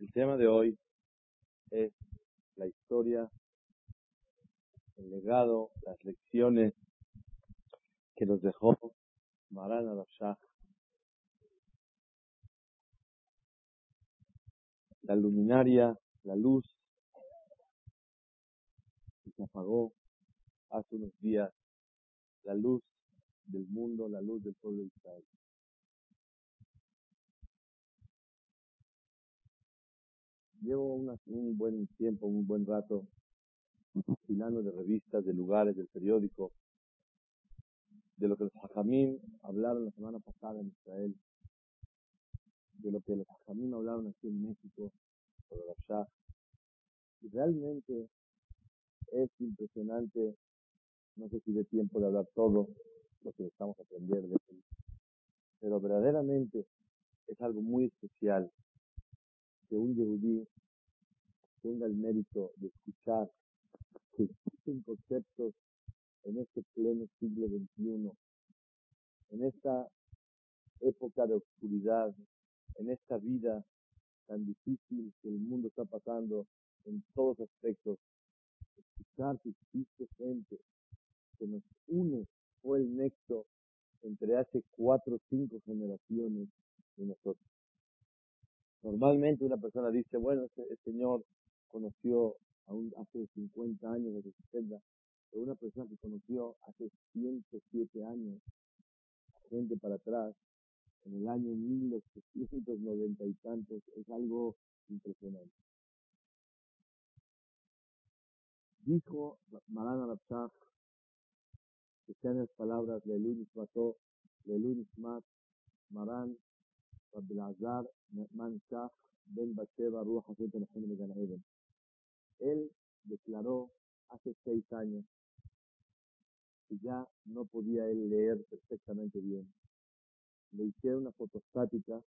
El tema de hoy es la historia, el legado, las lecciones que nos dejó Maran Shah, la luminaria, la luz que se apagó hace unos días, la luz del mundo, la luz del pueblo de Israel. Llevo un buen tiempo, un buen rato, filando de revistas, de lugares, del periódico, de lo que los hajamim hablaron la semana pasada en Israel, de lo que los hajamim hablaron aquí en México, sobre la Shah. Y realmente es impresionante, no sé si de tiempo de hablar todo lo que estamos aprendiendo de él, pero verdaderamente es algo muy especial que un yehudí tenga el mérito de escuchar que existen conceptos en este pleno siglo XXI, en esta época de oscuridad, en esta vida tan difícil que el mundo está pasando en todos aspectos, escuchar que existe gente que nos une fue el nexo entre hace cuatro o cinco generaciones de nosotros. Normalmente una persona dice, bueno, el Señor conoció aún hace 50 años, hace 60, pero una persona que conoció hace 107 años, gente para atrás, en el año 1890 y tantos, es algo impresionante. Dijo Marana Rabshah, que sean las palabras de Lunis Mató, de Lunis Mat, Maran Ruach Eden. Él declaró hace seis años que ya no podía él leer perfectamente bien. Le hicieron una fotostática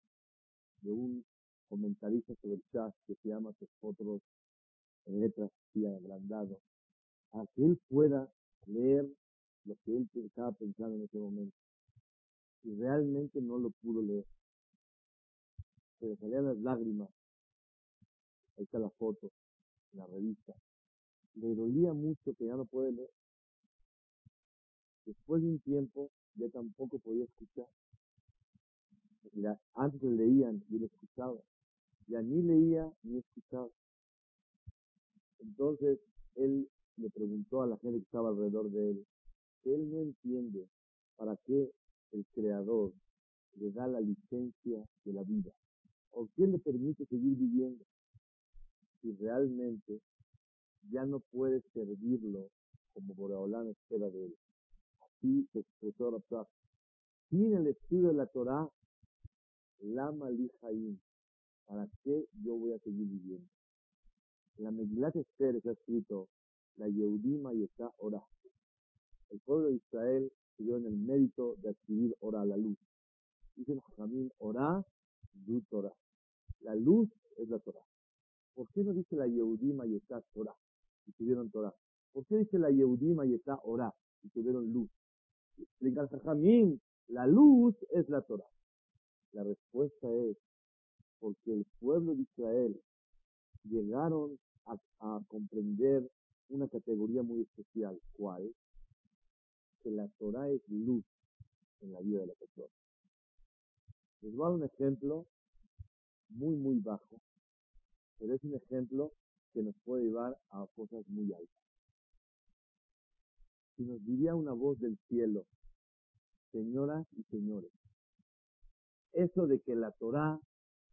de un comentarista sobre el chat que se llama fotos en letras y agrandado, a que él pueda leer lo que él estaba pensando en ese momento. Y realmente no lo pudo leer se le salían las lágrimas. Ahí está la foto, la revista. Le dolía mucho que ya no puede leer. Después de un tiempo, ya tampoco podía escuchar. antes le leían y él escuchaba. Ya ni leía ni escuchaba. Entonces, él le preguntó a la gente que estaba alrededor de él, él no entiende para qué el Creador le da la licencia de la vida. ¿O quién le permite seguir viviendo? Si realmente ya no puede servirlo como Boreolán espera de él. Así se expresó Rabzak. Sin el estudio de la Torah, Lama Lijaim. ¿Para qué yo voy a seguir viviendo? En la Megilat Esther está escrito, la Yehudima y está Ora. El pueblo de Israel se dio en el mérito de adquirir Ora, la luz. Dice el Jamín, Ora La luz es la Torah. ¿Por qué no dice la Yehudim y está Torah y tuvieron Torah? ¿Por qué dice la Yehudim está Orah y tuvieron luz? Explica el la luz es la Torah. La respuesta es porque el pueblo de Israel llegaron a, a comprender una categoría muy especial. ¿Cuál? Que la Torah es luz en la vida de la persona. Les voy a dar un ejemplo muy, muy bajo, pero es un ejemplo que nos puede llevar a cosas muy altas. Si nos diría una voz del cielo, señoras y señores, eso de que la Torah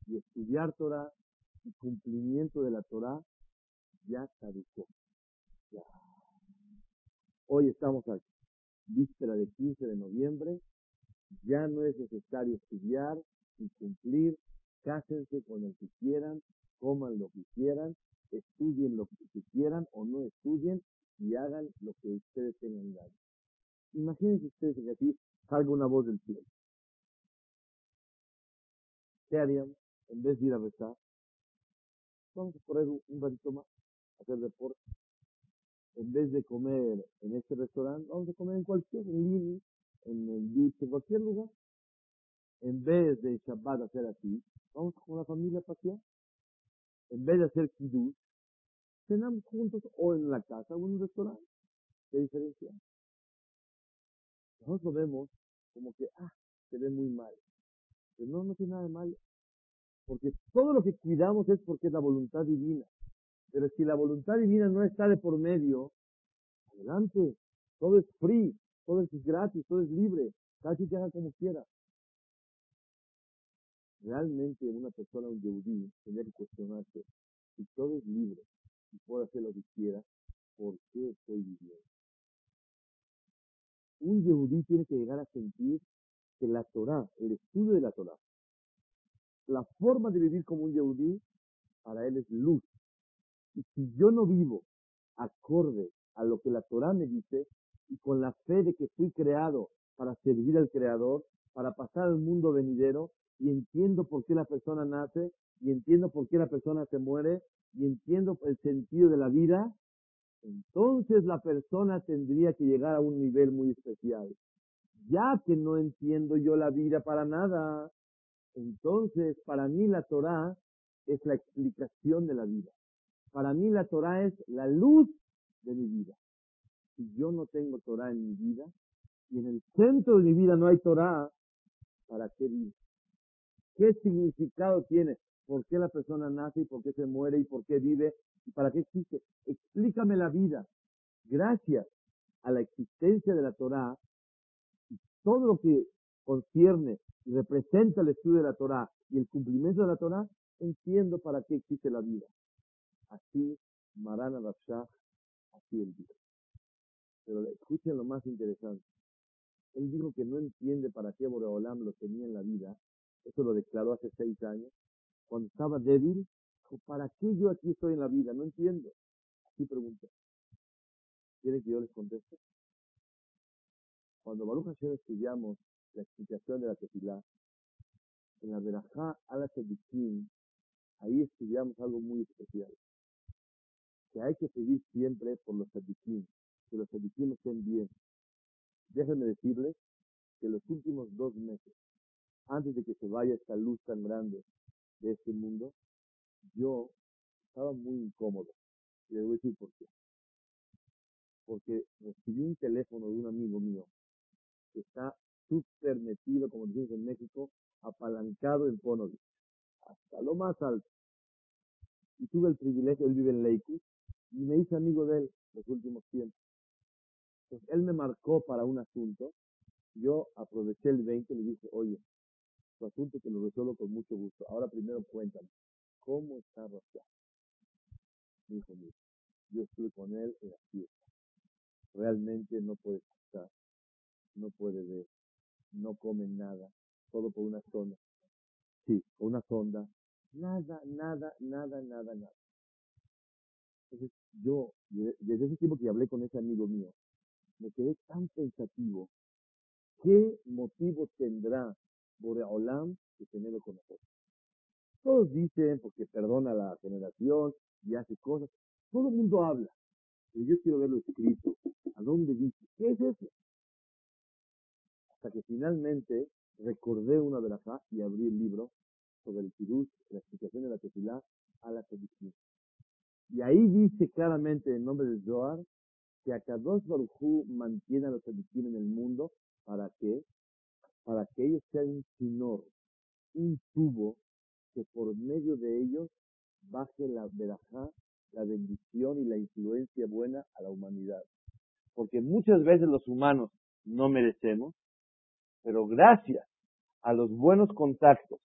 y estudiar Torah y cumplimiento de la Torah ya caducó. Hoy estamos aquí, víspera de 15 de noviembre, ya no es necesario estudiar y cumplir, cásense con el que quieran, coman lo que quieran, estudien lo que quieran o no estudien y hagan lo que ustedes tengan ganas. Imagínense ustedes que aquí salga una voz del cielo. ¿Qué haríamos en vez de ir a rezar? Vamos a correr un ratito más, hacer deporte. En vez de comer en este restaurante, vamos a comer en cualquier línea en el beach, en cualquier lugar. En vez de Shabbat hacer así, vamos con la familia a pasear. en vez de hacer kiddush, cenamos juntos o en la casa o en un restaurante. ¿Qué diferencia? Nosotros lo vemos como que, ah, se ve muy mal. Pero no, no tiene nada de malo. Porque todo lo que cuidamos es porque es la voluntad divina. Pero si la voluntad divina no está de por medio, adelante. Todo es free, todo es gratis, todo es libre. Cada quien haga como quiera. Realmente una persona, un yehudí, tiene que cuestionarse si todo es libre y puede hacer lo que quiera, ¿por qué estoy viviendo? Un yehudí tiene que llegar a sentir que la Torah, el estudio de la Torah, la forma de vivir como un yehudí, para él es luz. Y si yo no vivo acorde a lo que la Torah me dice, y con la fe de que fui creado para servir al Creador, para pasar al mundo venidero, y entiendo por qué la persona nace, y entiendo por qué la persona se muere, y entiendo el sentido de la vida, entonces la persona tendría que llegar a un nivel muy especial. Ya que no entiendo yo la vida para nada, entonces para mí la Torah es la explicación de la vida. Para mí la Torah es la luz de mi vida. Si yo no tengo Torah en mi vida, y en el centro de mi vida no hay Torah, ¿para qué vivo? ¿Qué significado tiene? ¿Por qué la persona nace y por qué se muere y por qué vive y para qué existe? Explícame la vida. Gracias a la existencia de la Torah, todo lo que concierne y representa el estudio de la Torah y el cumplimiento de la Torah, entiendo para qué existe la vida. Así, Marana Rafshah, así él dijo. Pero escuchen lo más interesante. Él dijo que no entiende para qué Boreolam lo tenía en la vida. Eso lo declaró hace seis años. Cuando estaba débil, dijo, ¿para qué yo aquí estoy en la vida? No entiendo. Así pregunté. ¿Quieren que yo les conteste? Cuando Baruch Hashem estudiamos la explicación de la tefilá, en la Berajá Tzadikim, ahí estudiamos algo muy especial. Que hay que pedir siempre por los tzadikim, que los tzadikim estén bien. Déjenme decirles que los últimos dos meses, antes de que se vaya esta luz tan grande de este mundo, yo estaba muy incómodo. Y les voy a decir por qué. Porque recibí un teléfono de un amigo mío que está súper metido, como decimos en México, apalancado en Ponovich, hasta lo más alto. Y tuve el privilegio, él vive en Lakewood, y me hice amigo de él los últimos tiempos. Entonces, él me marcó para un asunto, yo aproveché el 20 y le dije, oye, tu asunto te lo resuelvo con mucho gusto. Ahora primero cuéntame, ¿cómo está Rafael? Dijo, yo estuve con él en la fiesta. Realmente no puede estar, no puede ver, no come nada, todo por una sonda. Sí, por una sonda. Nada, nada, nada, nada, nada. Entonces, yo, desde ese tiempo que hablé con ese amigo mío, me quedé tan pensativo. ¿Qué motivo tendrá Boreolam de tenerlo con nosotros? Todos dicen porque perdona la generación y hace cosas. Todo el mundo habla. Pero yo quiero verlo escrito. ¿A dónde dice? ¿Qué es eso? Hasta que finalmente recordé una de las y abrí el libro sobre el Pirush, la explicación de la tefilá a la sedición. Y ahí dice claramente en nombre de Zohar que Akadosh Baruj mantiene a los sediquín en el mundo para que para que ellos sean un sinor, un tubo que por medio de ellos baje la verajá, la bendición y la influencia buena a la humanidad. Porque muchas veces los humanos no merecemos, pero gracias a los buenos contactos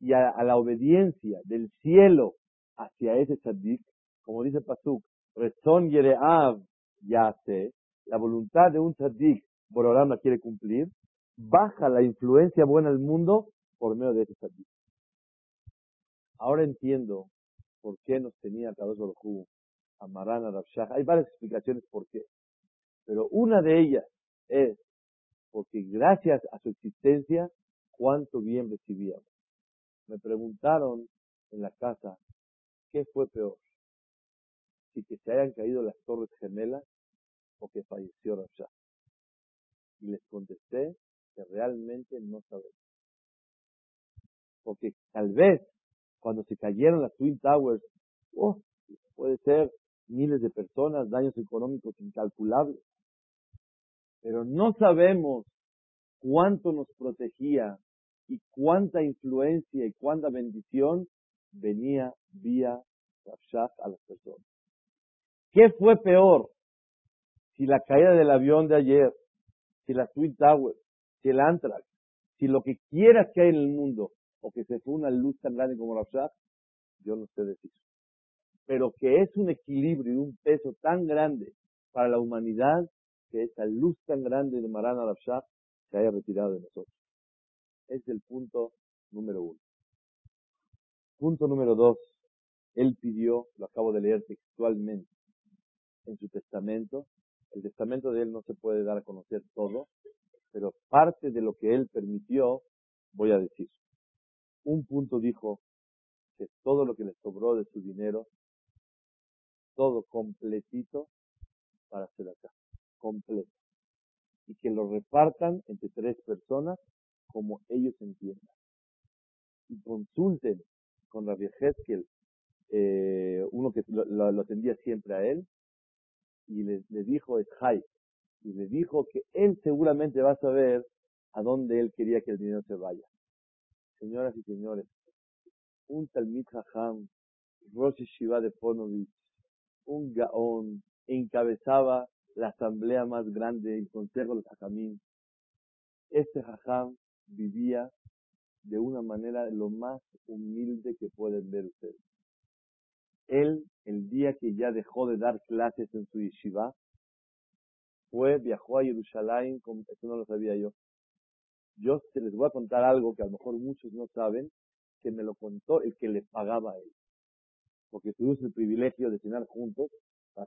y a, la obediencia del cielo hacia ese tzadik, como dice Pasuk, Rezón Yereav ya sé, la voluntad de un tzadik, Borolam la quiere cumplir, baja la influencia buena del mundo por medio de ese tzadik. Ahora entiendo por qué nos tenía Kadosh Baruj a Marana Rabshah. Hay varias explicaciones por qué. Pero una de ellas es porque gracias a su existencia, cuánto bien recibíamos. Me preguntaron en la casa, ¿qué fue peor? Si que se hayan caído las torres gemelas que falleció Rabshah. Y les contesté que realmente no sabemos. Porque tal vez cuando se cayeron las Twin Towers Oh, puede ser miles de personas, daños económicos incalculables. Pero no sabemos cuánto nos protegía y cuánta influencia y cuánta bendición venía vía Rafshah a las personas. ¿Qué fue peor? Si la caída del avión de ayer, si la Twin Tower, si el Antrax, si lo que quieras que hay en el mundo, o que se fue una luz tan grande como Rafshah, yo no sé decir. Pero que es un equilibrio y un peso tan grande para la humanidad, que esa luz tan grande de Marana Rafshah se haya retirado de nosotros. Es el punto número uno. Punto número dos. Él pidió, lo acabo de leer textualmente, en su testamento. El testamento de él no se puede dar a conocer todo, pero parte de lo que él permitió voy a decir. Un punto dijo que todo lo que le sobró de su dinero, todo completito para hacer acá, completo. Y que lo repartan entre tres personas como ellos entiendan. Y consulten con la Hezkel, eh, uno que lo, atendía siempre a él, y le, dijo es Jai, y le dijo que él seguramente va a saber a dónde él quería que el dinero se vaya. Señoras y señores, un Talmid Jajam, Rosh Shiva de Ponovich, un Gaón, encabezaba la asamblea más grande, el Consejo de Jajamín. Este Jajam vivía de una manera lo más humilde que pueden ver ustedes. Él, el día que ya dejó de dar clases en su yeshiva, fue, viajó a Jerusalén, eso no lo sabía yo. Yo se les voy a contar algo que a lo mejor muchos no saben, que me lo contó el que le pagaba a él. Porque tuvimos el privilegio de cenar juntos. a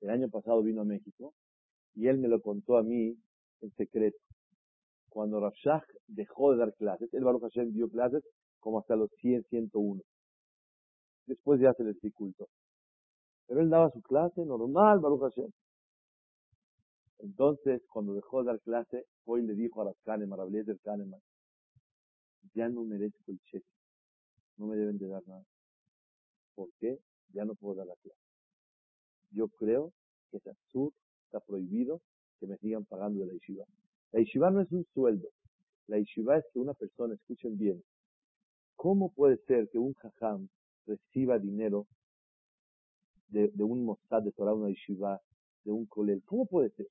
el año pasado vino a México, y él me lo contó a mí en secreto cuando Rafshah dejó de dar clases, el Baruch Hashem dio clases como hasta los 100, 101. Después ya se le dificultó. Pero él daba su clase normal, Baruch Hashem. Entonces, cuando dejó de dar clase, hoy le dijo a las Kahneman, a del Kahneman, ya no merezco el cheque, no me deben de dar nada. ¿Por qué? Ya no puedo dar la clase. Yo creo que es absurdo, está prohibido que me sigan pagando de la yeshiva. La yeshiva no es un sueldo. La yeshiva es que una persona, escuchen bien, ¿cómo puede ser que un jajam reciba dinero de, un mostad de Torah, una yeshiva, de un kolel? ¿Cómo puede ser?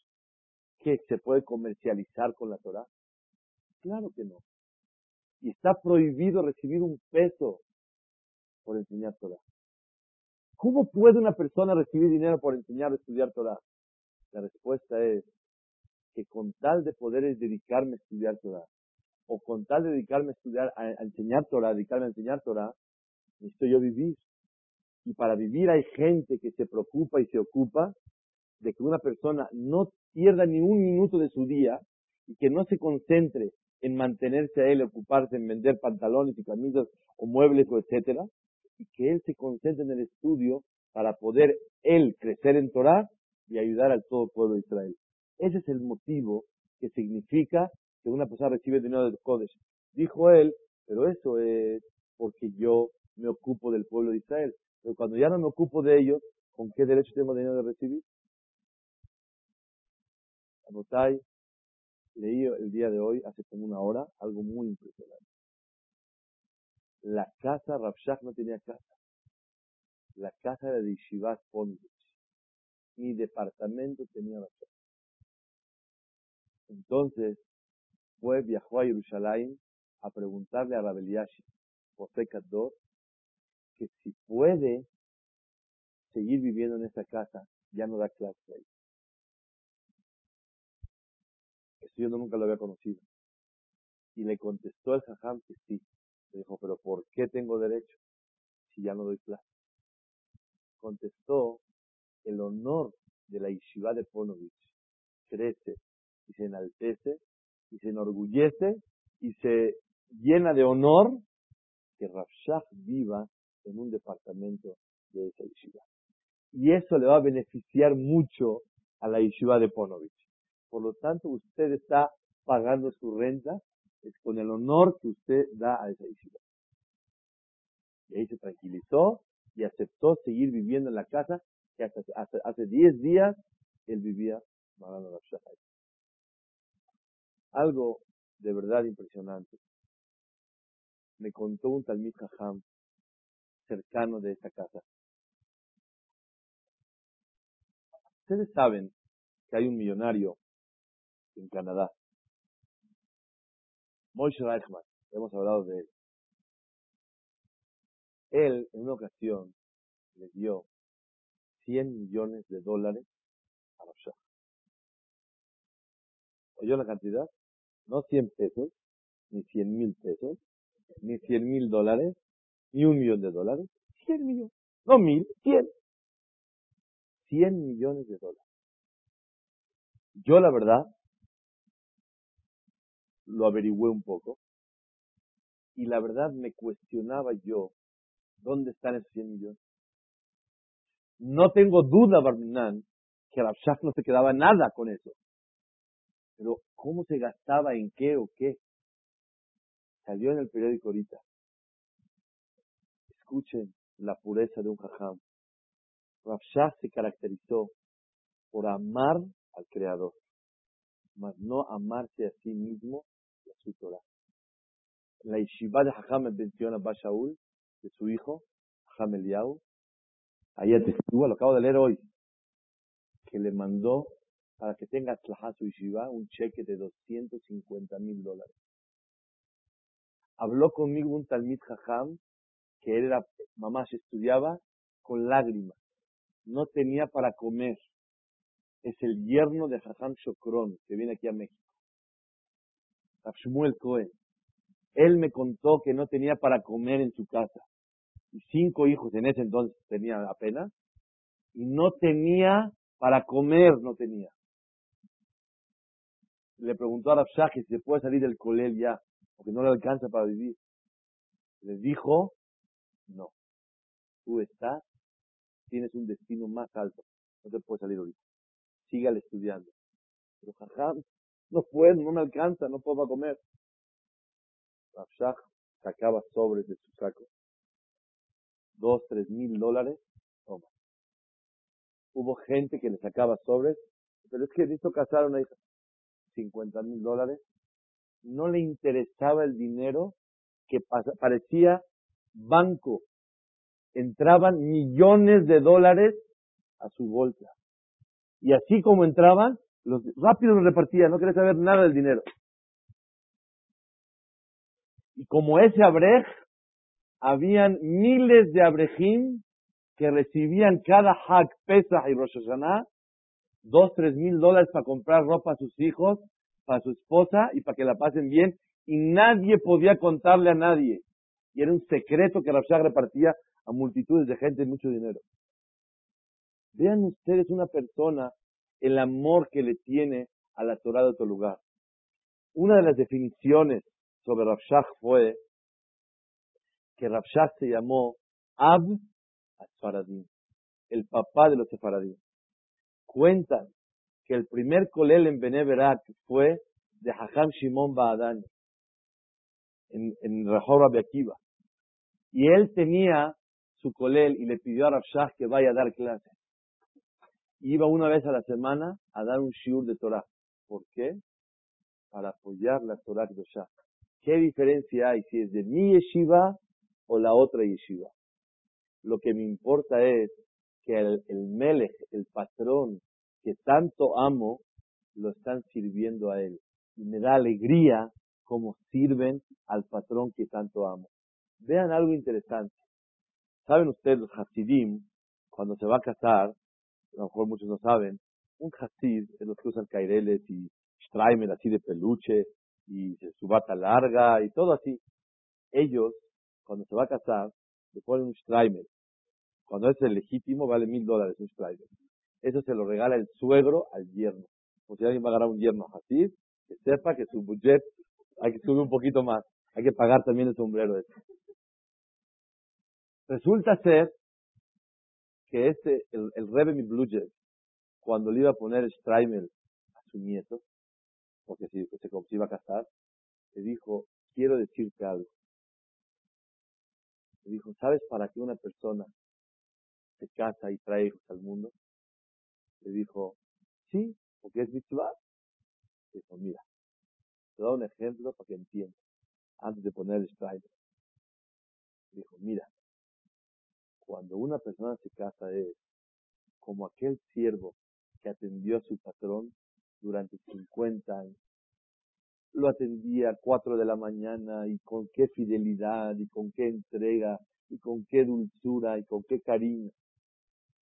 ¿Que se puede comercializar con la Torah? Claro que no. Y está prohibido recibir un peso por enseñar Torah. ¿Cómo puede una persona recibir dinero por enseñar o estudiar Torah? La respuesta es que con tal de poder dedicarme a estudiar Torah, o con tal de dedicarme a estudiar, a, enseñar Torah, dedicarme a enseñar Torah, necesito yo vivir. Y para vivir hay gente que se preocupa y se ocupa de que una persona no pierda ni un minuto de su día y que no se concentre en mantenerse a él, ocuparse en vender pantalones y camisas o muebles o etcétera, y que él se concentre en el estudio para poder él crecer en Torah y ayudar al todo pueblo de Israel. Ese es el motivo que significa que una persona recibe dinero de Kodesh. Dijo él, pero eso es porque yo me ocupo del pueblo de Israel. Pero cuando ya no me ocupo de ellos, ¿con qué derecho tengo dinero de recibir? Abotay, leí el día de hoy, hace como una hora, algo muy impresionante. La casa, Rabshah no tenía casa. La casa de Yeshivat Mi departamento tenía Rabshah. Entonces, fue, viajó a Jerusalén a preguntarle a Rabeliashi, José Kador, que si puede seguir viviendo en esa casa, ya no da clase ahí. Eso yo nunca lo había conocido. Y le contestó el jajam que sí. Le dijo, pero ¿por qué tengo derecho si ya no doy clase? Contestó, el honor de la yeshiva de Ponovich crece y se enaltece y se enorgullece y se llena de honor que Rafshah viva en un departamento de esa yeshiva. Y eso le va a beneficiar mucho a la yeshiva de Ponovich. Por lo tanto, usted está pagando su renta es con el honor que usted da a esa yeshiva. Y ahí se tranquilizó y aceptó seguir viviendo en la casa que hasta hace, hace 10 días él vivía Marano Rav Algo de verdad impresionante. Me contó un Talmid Jajam cercano de esta casa. Ustedes saben que hay un millonario en Canadá, Moshe Reichman, hemos hablado de él. Él, en una ocasión, le dio 100 millones de dólares a Rav ¿Oyó la cantidad? No 100 pesos, ni 100 mil pesos, ni 100 mil dólares, ni un millón de dólares. 100 millones. No mil, 100. 100 millones de dólares. Yo, la verdad, lo averigüé un poco. Y la verdad me cuestionaba yo, ¿dónde están esos 100 millones? No tengo duda, Barminan, que Rabshak no se quedaba nada con eso. Pero, ¿cómo se gastaba en qué o qué? Salió en el periódico ahorita. Escuchen la pureza de un jajam. Rabshak se caracterizó por amar al Creador, mas no amarse a sí mismo y a su Torah. la yeshiva de Jajam menciona a Shaul, de su hijo, Jajam Eliyahu, ahí atestúa, lo acabo de leer hoy, que le mandó para que tenga Tlajá su yeshiva un cheque de 250 mil dólares. Habló conmigo un Talmid Jajam que él era, mamá se estudiaba con lágrimas. No tenía para comer. Es el yerno de Jajam Shokron, que viene aquí a México. Shmuel Cohen. Él me contó que no tenía para comer en su casa. Y cinco hijos en ese entonces tenía apenas. Y no tenía para comer, no tenía le preguntó a Rabshah si se puede salir del colel ya, porque no le alcanza para vivir. Le dijo, no, tú estás, tienes un destino más alto, no te puedes salir ahorita. Sígale estudiando. Pero jajam, no puedo, no me alcanza, no puedo comer. Rabshah sacaba sobres de su saco. Dos, tres mil dólares, toma. Hubo gente que le sacaba sobres, pero es que necesito casar a una hija. 50 mil dólares, no le interesaba el dinero que parecía banco. Entraban millones de dólares a su bolsa. Y así como entraban, los, rápido los repartía, no quería saber nada del dinero. Y como ese abrej, habían miles de abrejim que recibían cada Hak, Pesach y Rosh dos, tres mil dólares para comprar ropa a sus hijos, para su esposa y para que la pasen bien. Y nadie podía contarle a nadie. Y era un secreto que Rabshah repartía a multitudes de gente mucho dinero. Vean ustedes una persona, el amor que le tiene a la Torah de otro lugar. Una de las definiciones sobre Rabshah fue que Rabshah se llamó Ab Asfaradim, el papá de los Sefaradim cuentan que el primer colel en Beneverak fue de Hajam Shimon Ba'adani, en, en Rehor. Y él tenía su colel y le pidió a Rav que vaya a dar clase. Iba una vez a la semana a dar un shiur de Torah. ¿Por qué? Para apoyar la Torah de Shah. ¿Qué diferencia hay si es de mi yeshiva o la otra yeshiva? Lo que me importa es que el, el melech, el patrón que tanto amo, lo están sirviendo a él. Y me da alegría como sirven al patrón que tanto amo. Vean algo interesante. ¿Saben ustedes los Hasidim, cuando se va a casar, a lo mejor muchos no saben, un Hasid es los que usan caireles y Streimer así de peluche y su bata larga y todo así. Ellos, cuando se va a casar, le ponen un Streimer cuando es el legítimo, vale mil dólares un strider. Eso se lo regala el suegro al yerno. O si alguien va a agarrar un yerno así, que sepa que su budget hay que subir un poquito más. Hay que pagar también el sombrero ese. Resulta ser que este, el, el Rebbe Bludget, cuando le iba a poner el Streimer a su nieto, porque si se, se iba a casar, le dijo, quiero decirte algo. Le dijo, ¿sabes para qué una persona se casa y trae hijos al mundo? Le dijo, sí, porque es mitzvah. Dijo, mira, te doy un ejemplo para que entiendas, antes de poner el slide. Dijo, mira, cuando una persona se casa es como aquel siervo que atendió a su patrón durante 50 años. Lo atendía a 4 de la mañana y con qué fidelidad y con qué entrega y con qué dulzura y con qué cariño.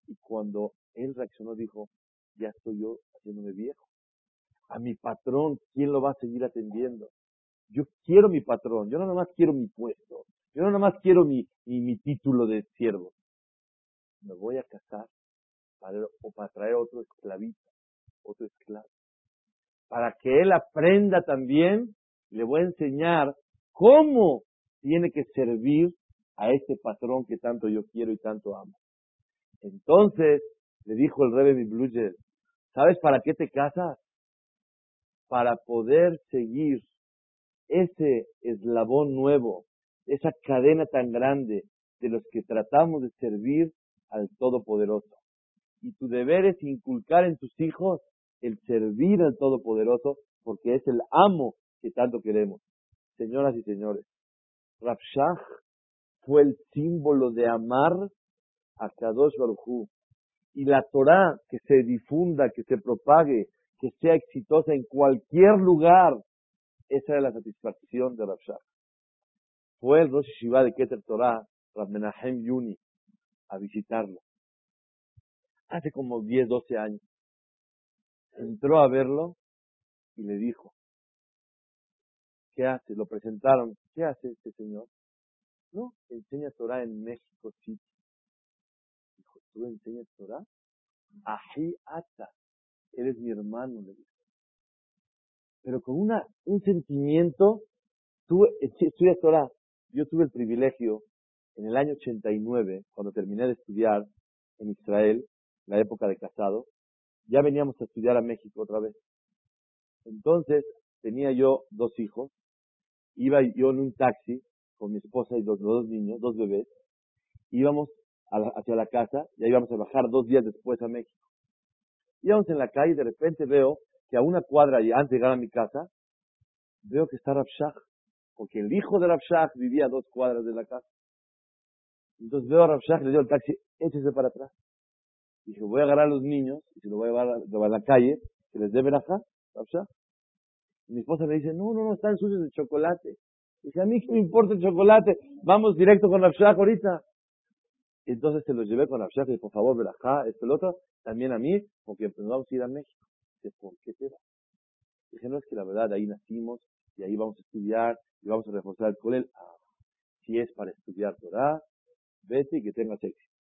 Y cuando él reaccionó dijo, ya estoy yo haciéndome viejo. A mi patrón, ¿quién lo va a seguir atendiendo? Yo quiero mi patrón, yo no nada más quiero mi puesto, yo no nada más quiero mi, mi, título de siervo. Me voy a casar para, o para traer otro esclavito, otro esclavo. Para que él aprenda también, le voy a enseñar cómo tiene que servir a este patrón que tanto yo quiero y tanto amo. Entonces, le dijo el rey Mibluyer, ¿sabes para qué te casas? Para poder seguir ese eslabón nuevo, esa cadena tan grande de los que tratamos de servir al Todopoderoso. Y tu deber es inculcar en tus hijos el servir al Todopoderoso, porque es el amo que tanto queremos. Señoras y señores, Rafshah fue el símbolo de amar a Kadosh Baruj Y la Torah que se difunda, que se propague, que sea exitosa en cualquier lugar, esa era la satisfacción de Rabshah. Fue el Rosh Shiva de Keter Torah, Rab Menahem Yuni, a visitarlo. Hace como 10, 12 años. Entró a verlo y le dijo, ¿qué hace? Lo presentaron. ¿Qué hace este señor? No, enseña Torah en México City. Dijo, ¿tú enseñas Torah? Ají ata, eres mi hermano, le dijo. Pero con una, un sentimiento, tú estudias Torah. Yo tuve el privilegio en el año 89, cuando terminé de estudiar en Israel, la época de casado, ya veníamos a estudiar a México otra vez. Entonces, tenía yo dos hijos, iba yo en un taxi con mi esposa y los, dos niños, dos bebés, íbamos hacia la casa, ya íbamos a bajar dos días después a México. Íbamos en la calle y de repente veo que a una cuadra antes de llegar a mi casa, veo que está Rabshah, porque el hijo de Rabshah vivía a dos cuadras de la casa. Entonces veo a Rabshah le digo al taxi, échese para atrás. Y dije, voy a agarrar a los niños y se los voy a llevar a, la calle, que les dé acá, Rabshah. mi esposa me dice, no, no, no, están sucios de chocolate. Dice, a mí que me importa el chocolate, vamos directo con Rafshah ahorita. Entonces se los llevé con Rafshah y por favor, verajá, esto, el otro, también a mí, porque nos vamos a ir a México. Dice, ¿por qué te vas? Dije, no es que la verdad, ahí nacimos y ahí vamos a estudiar y vamos a reforzar el colel. Ah, si es para estudiar Torah, vete y que tengas éxito.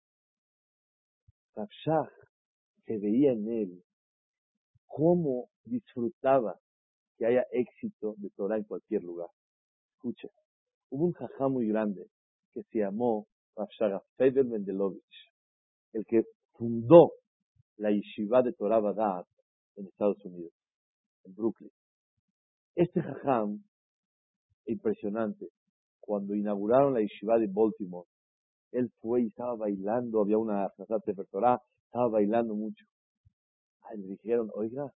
Rafshah se veía en él cómo disfrutaba que haya éxito de Torah en cualquier lugar. Escuche, hubo un jajá muy grande que se llamó Rafshaga Feder Mendelovich, el que fundó la yeshiva de Torah Badat en Estados Unidos, en Brooklyn. Este jajam, impresionante, cuando inauguraron la yeshiva de Baltimore, él fue y estaba bailando, había una de Torah, estaba bailando mucho. Ay, le dijeron, oiga,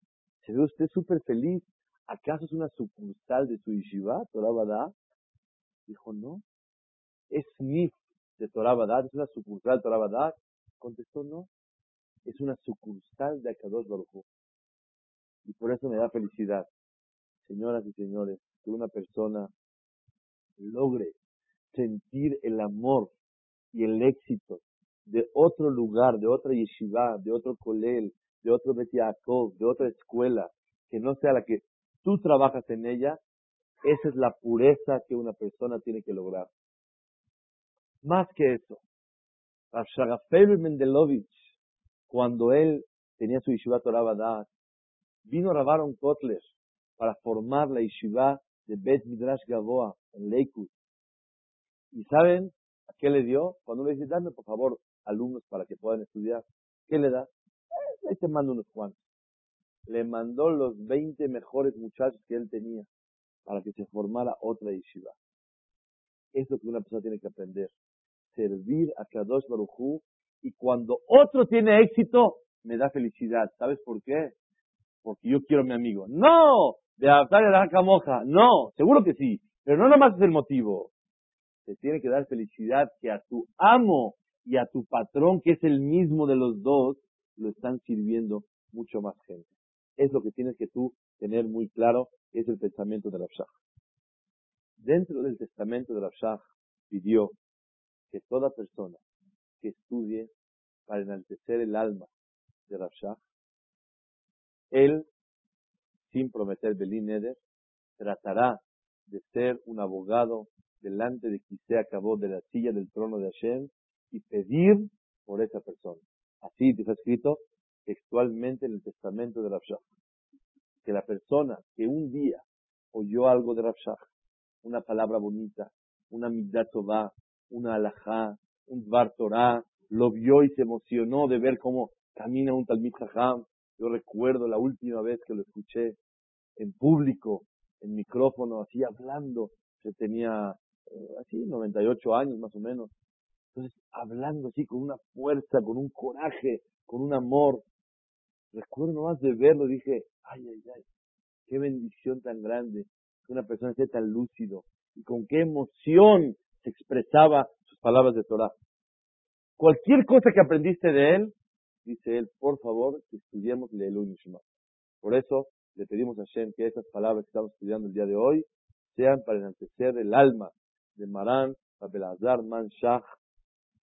se ve usted súper feliz, ¿acaso es una sucursal de su yeshiva, Torah Badá? Dijo, no. ¿Es Nif de Torah Badá? ¿Es una sucursal de? Contestó, no. Es una sucursal de Akadosh Baruj Y por eso me da felicidad, señoras y señores, que una persona logre sentir el amor y el éxito de otro lugar, de otra yeshiva, de otro kolel, de otro Bet de otra escuela, que no sea la que tú trabajas en ella, esa es la pureza que una persona tiene que lograr. Más que eso, Shagafel Mendelovich, cuando él tenía su yeshiva Torah vino a Rabaron Kotler para formar la yeshiva de Bet Midrash Gavoa en Lakewood. ¿Y saben a qué le dio? Cuando le dice, dame por favor alumnos para que puedan estudiar. ¿Qué le da? Eh, ahí te mando unos cuantos le mandó los 20 mejores muchachos que él tenía para que se formara otra yeshiva. Es lo que una persona tiene que aprender. Servir a Kadosh Baruchú Y cuando otro tiene éxito, me da felicidad. ¿Sabes por qué? Porque yo quiero a mi amigo. No, de adaptar la camoja. No, seguro que sí. Pero no nomás es el motivo. Te tiene que dar felicidad que a tu amo y a tu patrón, que es el mismo de los dos, lo están sirviendo mucho más gente. Es lo que tienes que tú tener muy claro, es el pensamiento de Rabshah. Dentro del testamento de Rabshah pidió que toda persona que estudie para enaltecer el alma de Rabshah, él, sin prometer Belín Eder, tratará de ser un abogado delante de quien se acabó de la silla del trono de Hashem y pedir por esa persona. Así está escrito textualmente en el testamento de Rabshah. Que la persona que un día oyó algo de Rabshah, una palabra bonita, una midat una alajá, un dvar lo vio y se emocionó de ver cómo camina un Talmid. Yo recuerdo la última vez que lo escuché en público, en micrófono, así hablando, que tenía eh, así 98 años más o menos. Entonces, hablando así con una fuerza, con un coraje, con un amor. Recuerdo nomás de verlo, dije, ay, ay, ay, qué bendición tan grande que una persona esté tan lúcido y con qué emoción se expresaba sus palabras de Torah. Cualquier cosa que aprendiste de él, dice él, por favor, que estudiemos Leilu Nishma. Por eso le pedimos a Shem que esas palabras que estamos estudiando el día de hoy sean para enaltecer el alma de Marán, Abelazar, Man Shach,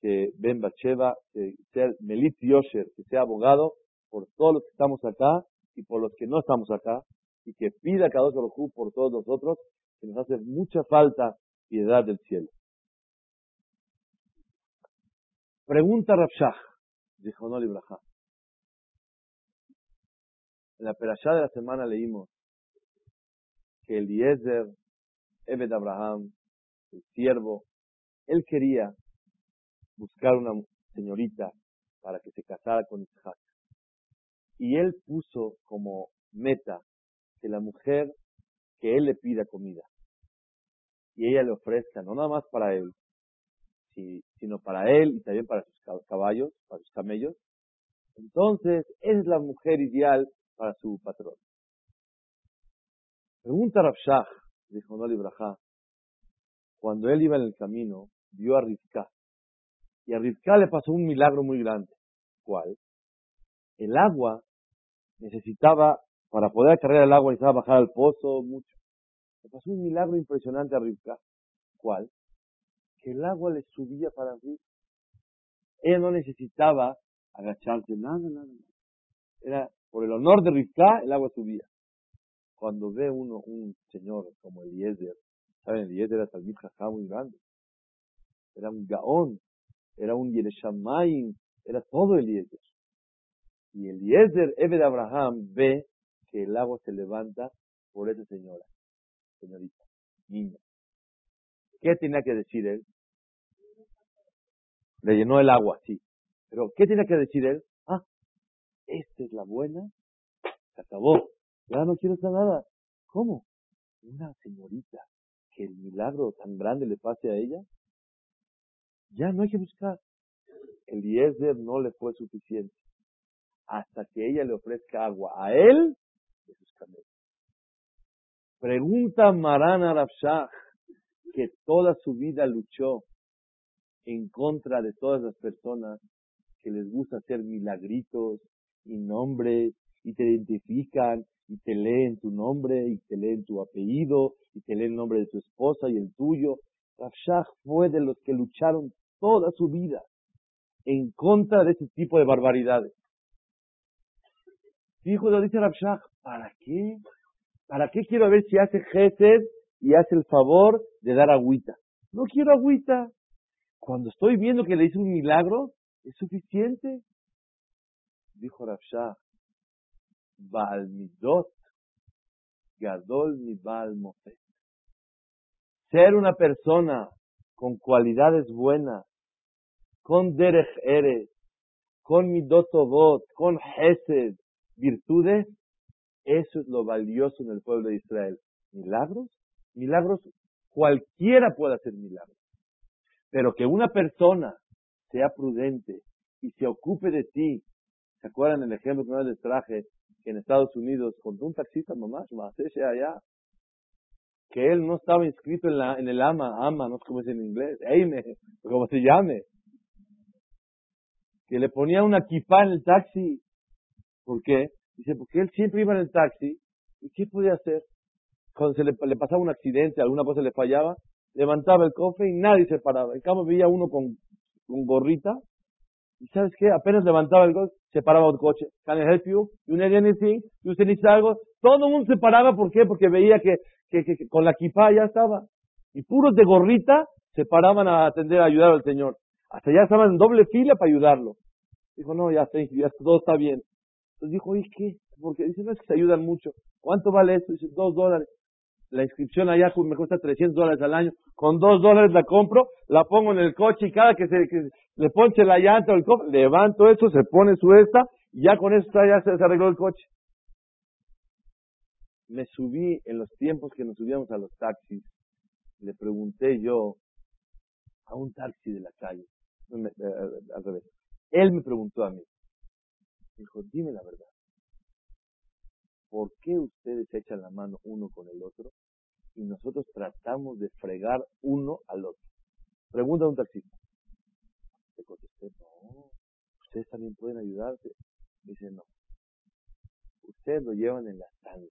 que Ben Bacheva, que sea Melit Yosher, que sea abogado por todos los que estamos acá y por los que no estamos acá, y que pida cada uno por todos nosotros, que nos hace mucha falta piedad del cielo. Pregunta Rabshah, dijo no Libraja. En la perashá de la semana leímos que Eliezer, Ebed Abraham, el siervo, él quería buscar una señorita para que se casara con Isaac. Y él puso como meta que la mujer que él le pida comida y ella le ofrezca, no nada más para él, sino para él y también para sus caballos, para sus camellos, entonces es la mujer ideal para su patrón. Pregunta Rabshah, dijo Noli Brajá, cuando él iba en el camino, vio a Rizka. Y a Rizka le pasó un milagro muy grande. ¿Cuál? El agua necesitaba, para poder cargar el agua, necesitaba bajar al pozo mucho. Le pasó un milagro impresionante a Rizka. ¿Cuál? que el agua le subía para arriba. Ella no necesitaba agacharse, nada, nada, nada. Era por el honor de Rivka, el agua subía. Cuando ve uno un señor como Eliezer, ¿saben? Eliezer era Talmid Jajá muy grande. Era un Gaón, era un Yereshamayim, era todo Eliezer. Y Eliezer, Eve de Abraham, ve que el agua se levanta por esa señora, señorita, niña. ¿Qué tenía que decir él? Le llenó el agua, sí. Pero, ¿qué tiene que decir él? Esta es la buena, se acabó. Ya no quiero hacer nada. ¿Cómo? Una señorita que el milagro tan grande le pase a ella. Ya no hay que buscar. El Eliezer no le fue suficiente. Hasta que ella le ofrezca agua a él de sus camellos. Pregunta Marana Rabshah, que toda su vida luchó en contra de todas las personas que les gusta hacer milagritos y nombres y te identifican y te leen tu nombre y te leen tu apellido y te leen el nombre de tu esposa y el tuyo. Rabshah fue de los que lucharon toda su vida en contra de ese tipo de barbaridades. Hijo, lo dice Rabshah, ¿para qué? ¿Para qué quiero ver si hace gesed y hace el favor de dar agüita? No quiero agüita. Cuando estoy viendo que le hice un milagro, es suficiente. Dijo Rabshah, Baal Midot, Gadol mi Baal. Ser una persona con cualidades buenas, con Derech Eres, con Midotobot, con Hesed, virtudes, eso es lo valioso en el pueblo de Israel. ¿Milagros? Milagros, cualquiera puede hacer milagros. Pero que una persona sea prudente y se ocupe de ti. ¿Se acuerdan el ejemplo que una les traje? Que en Estados Unidos, con un taxista mamá, allá, que él no estaba inscrito en, la, en el AMA, AMA, no sé cómo es en inglés, EIME, como se llame. Que le ponía una kipá en el taxi. ¿Por qué? Dice, porque él siempre iba en el taxi. ¿Y qué podía hacer? Cuando se le, le pasaba un accidente, alguna cosa le fallaba, levantaba el cofre y nadie se paraba. En cambio veía uno con, con gorrita y ¿sabes qué? Apenas levantaba el cofre, se paraba el coche. Can I help you? You need anything? You need algo? Todo el mundo se paraba, ¿por qué? Porque veía que que, con la kipá ya estaba. Y puros de gorrita se paraban a atender, a ayudar al Señor. Hasta ya estaban en doble fila para ayudarlo. Dijo, no, ya, ya todo está bien. Entonces dijo, ¿y qué? Porque dice, no es que se ayudan mucho. ¿Cuánto vale esto? Dice, dos dólares. La inscripción allá me cuesta 300 dólares al año. Con dos dólares la compro, la pongo en el coche y cada que se le ponche la llanta o el cofre, levanto eso, se pone su esta y ya con eso ya se arregló el coche. Me subí en los tiempos que nos subíamos a los taxis, le pregunté yo a un taxi de la calle, eh, al revés, él me preguntó a mí, dijo, dime la verdad, ¿por qué ustedes echan la mano uno con el otro y nosotros tratamos de fregar uno al otro? Pregunta a un taxista. Le contesté, no, ustedes también pueden ayudarse. Dice, no, ustedes lo llevan en la sangre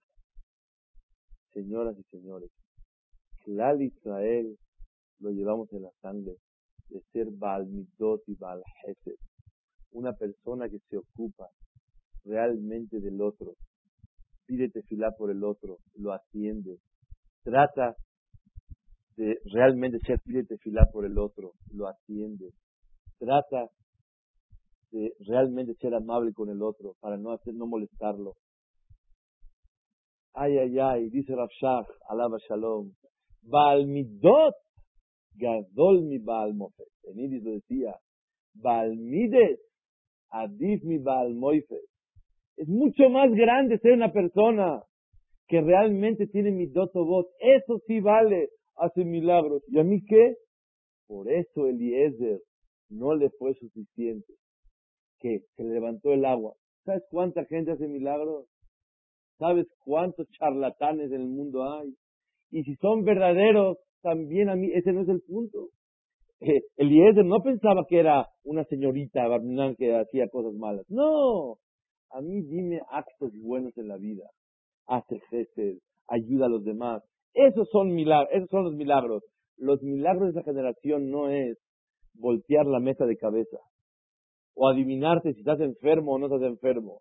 señoras y señores, Clal Israel lo llevamos en la sangre de ser Baal Midot y Baal una persona que se ocupa realmente del otro, pide tefilá por el otro, lo atiende, trata de realmente ser pide tefilá por el otro, lo atiende, trata de realmente ser amable con el otro para no hacer no molestarlo, Ay, ay, ay, dice Rafshah, alaba shalom. Baal midot, gadol mi baal mofet. Enidis lo decía, Baal mides, adif mi baal moifet. Es mucho más grande ser una persona que realmente tiene midot voz. Eso sí vale, hace milagros. ¿Y a mí qué? Por eso Eliezer no le fue suficiente. Que se levantó el agua. ¿Sabes cuánta gente hace milagros? ¿Sabes cuántos charlatanes en el mundo hay? Y si son verdaderos, también a mí, ese no es el punto. Eh, Eliezer no pensaba que era una señorita que hacía cosas malas. No, a mí dime actos buenos en la vida. Hace gestos, ayuda a los demás. Esos son milagros, esos son los milagros. Los milagros de esa generación no es voltear la mesa de cabeza o adivinarte si estás enfermo o no estás enfermo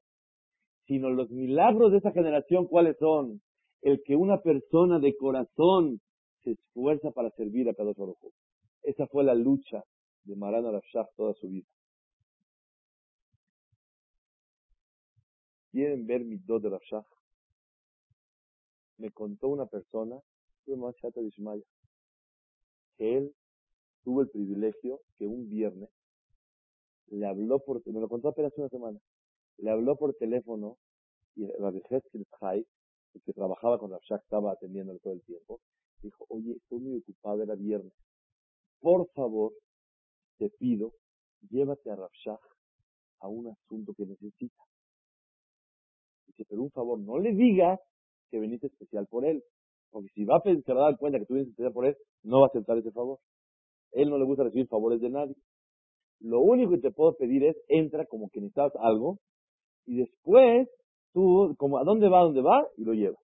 sino los milagros de esa generación, ¿cuáles son? El que una persona de corazón se esfuerza para servir a cada Baruj Esa fue la lucha de Marana Rafshah toda su vida. ¿Quieren ver mi dos de Rafshah? Me contó una persona, que él tuvo el privilegio que un viernes le habló por, me lo contó apenas una semana, le habló por teléfono y Rabbi Heskel el que trabajaba con Rafshak, estaba atendiéndole todo el tiempo, dijo, oye, estoy muy ocupado, era viernes. Por favor, te pido, llévate a Rafshak a un asunto que necesita. Dice, pero un favor, no le digas que veniste especial por él. Porque si va a, se va a dar cuenta que tú vienes especial por él, no va a aceptar ese favor. Él no le gusta recibir favores de nadie. Lo único que te puedo pedir es, entra como que necesitas algo y después tú, como a dónde va, a dónde va, y lo lleva.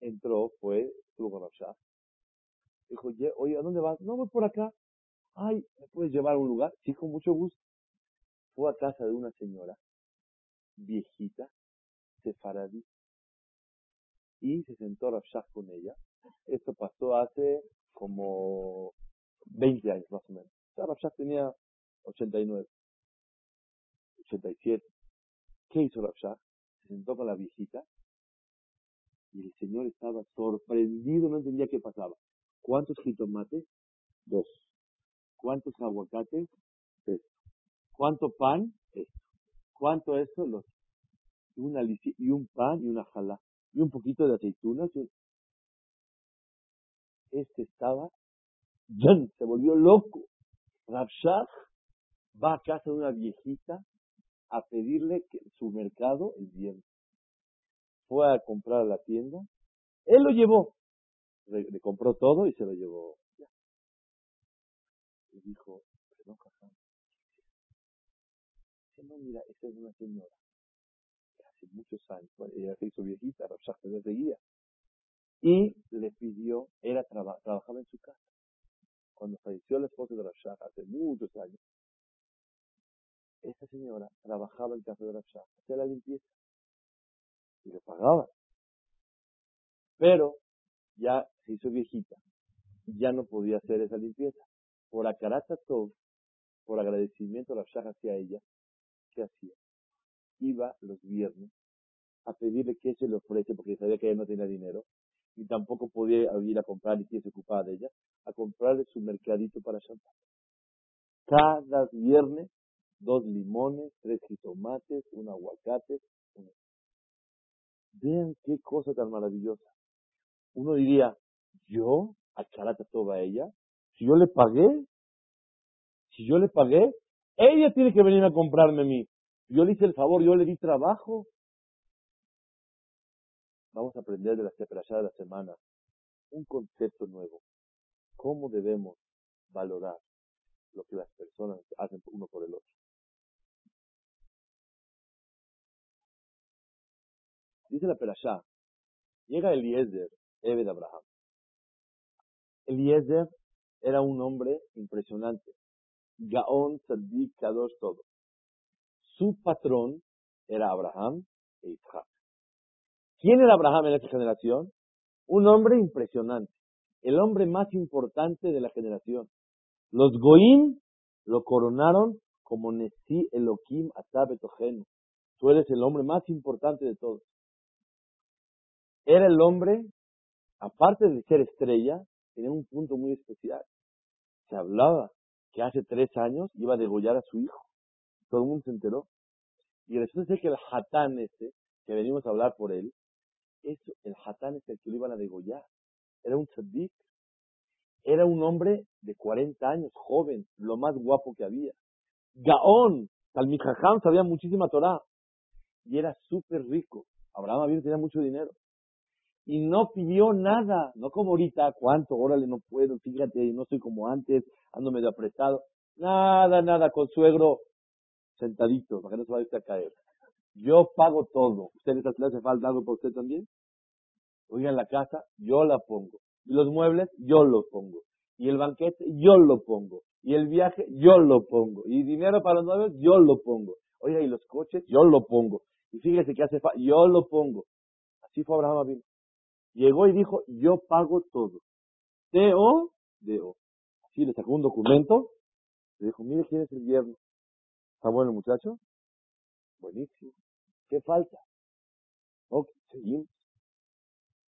Entró, fue, estuvo con Rafshah. Dijo, oye, ¿a dónde vas? No, voy por acá. Ay, ¿me puedes llevar a un lugar? Sí, con mucho gusto. Fue a casa de una señora, viejita, sefaradí, y se sentó Rafshah con ella. Esto pasó hace como 20 años más o menos. O sea, tenía 89. 87. ¿Qué hizo Rabshah? Se sentó con la viejita y el señor estaba sorprendido, no entendía qué pasaba. ¿Cuántos jitomates? Dos. ¿Cuántos aguacates? Esto. ¿Cuánto pan? Esto. ¿Cuánto esto? Los. Una y un pan y una jala. Y un poquito de aceitunas. Este estaba, se volvió loco. Rabshah va a casa de una viejita a pedirle que su mercado el viernes. Fue a comprar la tienda, él lo llevó, le, compró todo y se lo llevó. Y dijo, pero no, mira, esta es una señora hace muchos años, ella se hizo viejita, Rabshah se seguía, y le pidió, era trabajaba en su casa. Cuando falleció la esposa de Rabshah hace muchos años, esa señora trabajaba en casa de Rabshah, hacía la limpieza y le pagaba. Pero ya se hizo viejita ya no podía hacer esa limpieza. Por acarata todo, por agradecimiento a Rabshah hacia ella, ¿qué hacía? Iba los viernes a pedirle que se le ofrece, porque sabía que ella no tenía dinero, y tampoco podía ir a comprar y quién se ocupaba de ella, a comprarle su mercadito para Shabbat. Cada viernes, dos limones, tres jitomates, un aguacate. Vean qué cosa tan maravillosa. Uno diría, yo, a Charata toda ella, si yo le pagué, si yo le pagué, ella tiene que venir a comprarme a mí. Yo le hice el favor, yo le di trabajo. Vamos a aprender de la separación de la semana un concepto nuevo. ¿Cómo debemos valorar lo que las personas hacen uno por el otro? Dice la Perashá, llega Eliezer, Eve de Abraham. Eliezer era un hombre impresionante. Gaón, Tzadik, Kadosh, todo. Su patrón era Abraham e Isaac. ¿Quién era Abraham en esta generación? Un hombre impresionante. El hombre más importante de la generación. Los Goim lo coronaron como Nesi Elohim Atabetogenu. Tú eres el hombre más importante de todos. Era el hombre, aparte de ser estrella, tenía un punto muy especial. Se hablaba que hace tres años iba a degollar a su hijo. Todo el mundo se enteró. Y resulta ser que el hatán ese, que venimos a hablar por él, eso, el hatán es el que lo iban a degollar. Era un tzaddik. Era un hombre de 40 años, joven, lo más guapo que había. Gaón, Talmijajam sabía muchísima Torah. Y era súper rico. Abraham Abin tenía mucho dinero. Y no pidió nada, no como ahorita, cuánto, órale, no puedo, fíjate, no soy como antes, ando medio apretado. Nada, nada, con suegro, sentadito, para que no se vaya a caer. Yo pago todo. ¿Ustedes le hace falta algo para usted también? Oigan, la casa, yo la pongo. Y los muebles, yo los pongo. Y el banquete, yo lo pongo. Y el viaje, yo lo pongo. Y dinero para los muebles, yo lo pongo. Oiga, y los coches, yo lo pongo. Y fíjese que hace falta, yo lo pongo. Así fue Abraham Abin. Llegó y dijo, yo pago todo. T-O, D-O. Así le sacó un documento. Le dijo, mire quién es el viernes. ¿Está bueno muchacho? Buenísimo. ¿Qué falta? Ok, seguimos.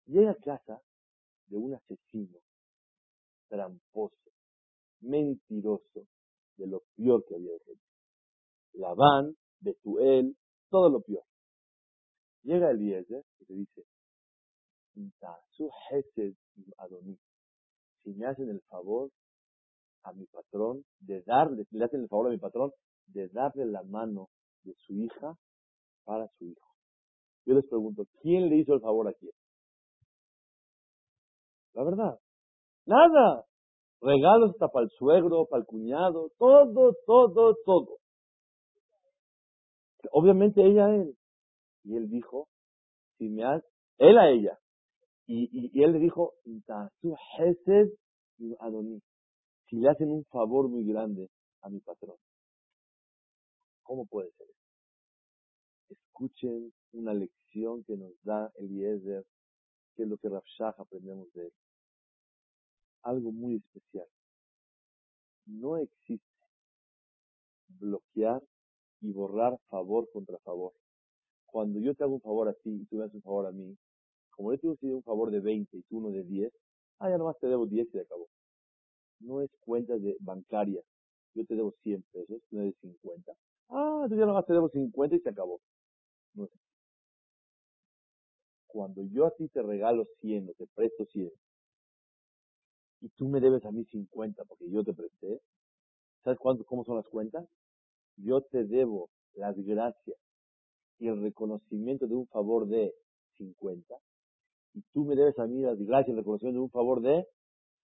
Llega a casa de un asesino, tramposo, mentiroso, de lo peor que había gente. Labán, Betuel, todo lo peor. Llega el Eliezer y te dice, su si me hacen el favor a mi patrón de darle, si le hacen el favor a mi patrón de darle la mano de su hija para su hijo. Yo les pregunto, ¿quién le hizo el favor a quién? La verdad, nada. Regalos hasta para el suegro, para el cuñado, todo, todo, todo. Obviamente ella a él. Y él dijo, si me has, él a ella. Y, él le dijo, si le hacen un favor muy grande a mi patrón. ¿Cómo puede ser? Escuchen una lección que nos da Eliezer, que es lo que Rafshah aprendemos de él. Algo muy especial. No existe bloquear y borrar favor contra favor. Cuando yo te hago un favor a ti y tú me haces un favor a mí, como yo te un favor de 20 y tú uno de 10, ah, ya nomás te debo 10 y se acabó. No es cuenta de bancaria. Yo te debo 100 pesos, no es 50. Ah, entonces ya nomás te debo 50 y se acabó. No Cuando yo a ti te regalo 100 o te presto 100 y tú me debes a mí 50 porque yo te presté, ¿sabes cuánto, cómo son las cuentas? yo te debo las gracias y el reconocimiento de un favor de 50, tú me debes a mí las gracias el reconocimiento de un favor de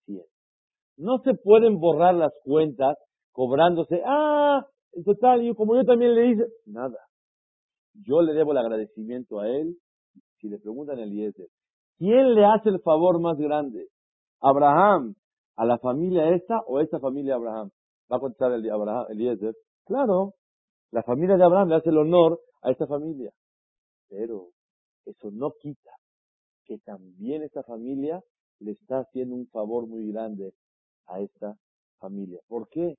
100. No se pueden borrar las cuentas cobrándose, ah, en total, yo, como yo también le hice, nada. Yo le debo el agradecimiento a él. Si le preguntan a Eliezer, ¿quién le hace el favor más grande? ¿Abraham a la familia esta o esta familia Abraham? Va a contestar el Abraham. Claro, la familia de Abraham le hace el honor a esta familia. Pero eso no quita que también esta familia le está haciendo un favor muy grande a esta familia. ¿Por qué?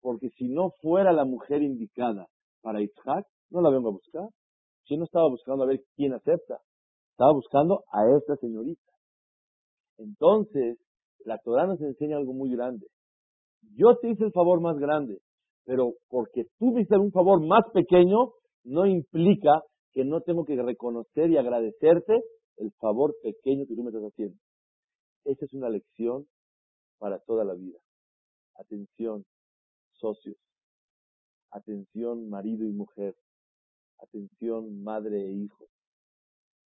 Porque si no fuera la mujer indicada para Isaac, no la vengo a buscar. Si no estaba buscando a ver quién acepta, estaba buscando a esta señorita. Entonces, la Torah nos enseña algo muy grande. Yo te hice el favor más grande, pero porque tú me hiciste un favor más pequeño, no implica que no tengo que reconocer y agradecerte el favor pequeño que tú me estás haciendo. Esa es una lección para toda la vida. Atención, socios. Atención, marido y mujer. Atención, madre e hijo.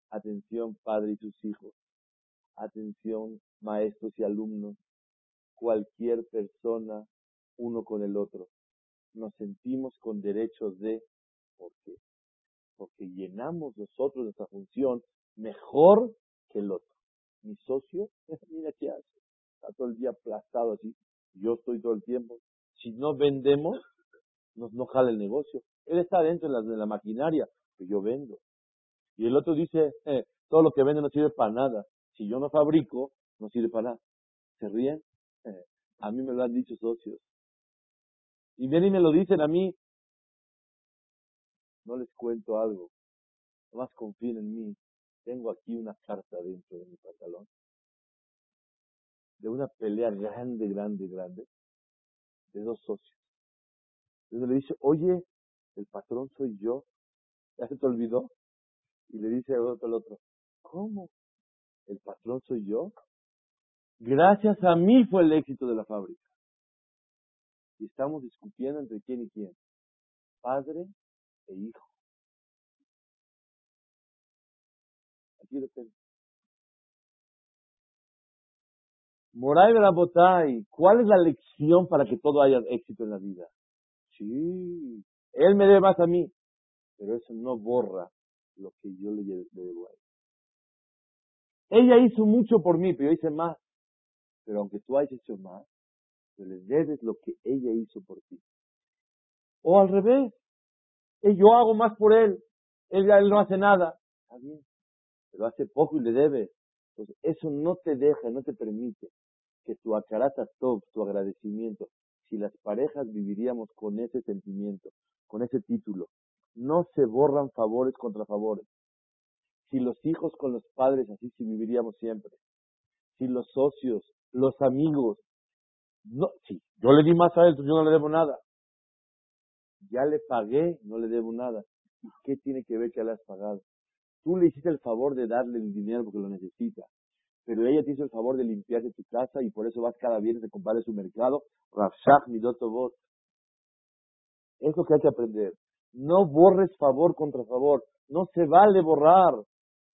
Atención, padre y sus hijos. Atención, maestros y alumnos. Cualquier persona, uno con el otro. Nos sentimos con derechos de, ¿por qué? Porque llenamos nosotros nuestra función mejor que el otro. Mi socio, mira qué hace. Está todo el día aplastado así. Yo estoy todo el tiempo. Si no vendemos, nos no jala el negocio. Él está dentro de la, de la maquinaria, que yo vendo. Y el otro dice, eh, todo lo que vende no sirve para nada. Si yo no fabrico, no sirve para nada. ¿Se ríen? Eh, a mí me lo han dicho socios. Y vienen y me lo dicen a mí. No les cuento algo. Nomás confíen en mí. Tengo aquí una carta dentro de mi pantalón. De una pelea grande, grande, grande. De dos socios. Entonces le dice, oye, el patrón soy yo. ¿Ya se te olvidó? Y le dice al otro, al otro, ¿cómo? ¿El patrón soy yo? Gracias a mí fue el éxito de la fábrica. Y estamos discutiendo entre quién y quién. Padre e hijo. Tengo. Moray Rabotay, ¿cuál es la lección para que todo haya éxito en la vida? Sí, él me debe más a mí, pero eso no borra lo que yo le, debo a él. Ella hizo mucho por mí, pero yo hice más. Pero aunque tú hayas hecho más, tú le debes lo que ella hizo por ti. O al revés, yo hago más por él, él, él no hace nada. Está bien, pero hace poco y le debe. Entonces, eso no te deja, no te permite que tu acarata top, tu agradecimiento, si las parejas viviríamos con ese sentimiento, con ese título, no se borran favores contra favores. Si los hijos con los padres, así sí viviríamos siempre. Si los socios, los amigos, no, sí, yo le di más a él, yo no le debo nada. Ya le pagué, no le debo nada. ¿Y qué tiene que ver que le has pagado? Tú le hiciste el favor de darle el dinero porque lo necesita pero ella te hizo el favor de limpiarte tu casa y por eso vas cada viernes a comprar su mercado. Rafshach Midotobot. Es lo que hay que aprender. No borres favor contra favor. No se vale borrar.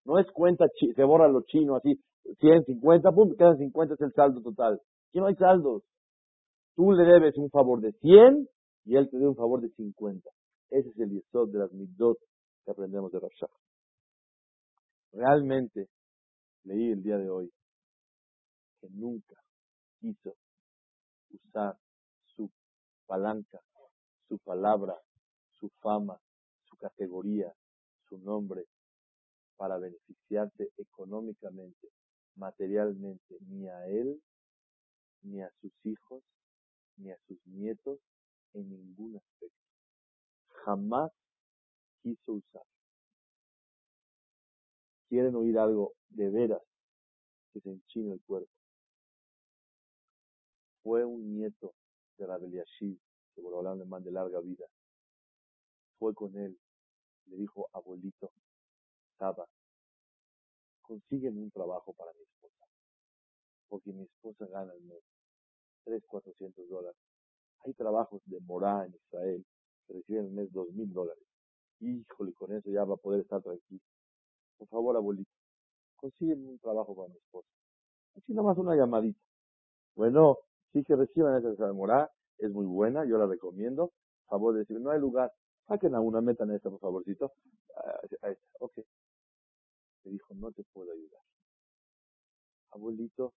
No es cuenta, se borra lo chino así. 150, pum, quedan 50, es el saldo total. Aquí no hay saldos. Tú le debes un favor de 100 y él te debe un favor de 50. Ese es el yesod de las midot que aprendemos de Rafshach. Realmente, leí el día de hoy que nunca quiso usar su palanca, su palabra, su fama, su categoría, su nombre para beneficiarse económicamente, materialmente, ni a él, ni a sus hijos, ni a sus nietos, en ningún aspecto. Jamás quiso usar. ¿Quieren oír algo de veras que se enchine el cuerpo. Fue un nieto de la Beliashib, que por hablar le de larga vida. Fue con él, le dijo, abuelito, Saba, consígueme un trabajo para mi esposa, porque mi esposa gana al mes tres, cuatrocientos dólares. Hay trabajos de morá en Israel recibe en el mes dos mil dólares. Híjole, con eso ya va a poder estar tranquilo. Por favor, abuelito, consiguen un trabajo para mi esposa. Así nada más una llamadita. Bueno, sí que reciban esa demora, es muy buena, yo la recomiendo. Por favor, decir, no hay lugar, saquen a una, metan esta, por favorcito. Ah, a esta, ok. Le dijo, no te puedo ayudar. Abuelito,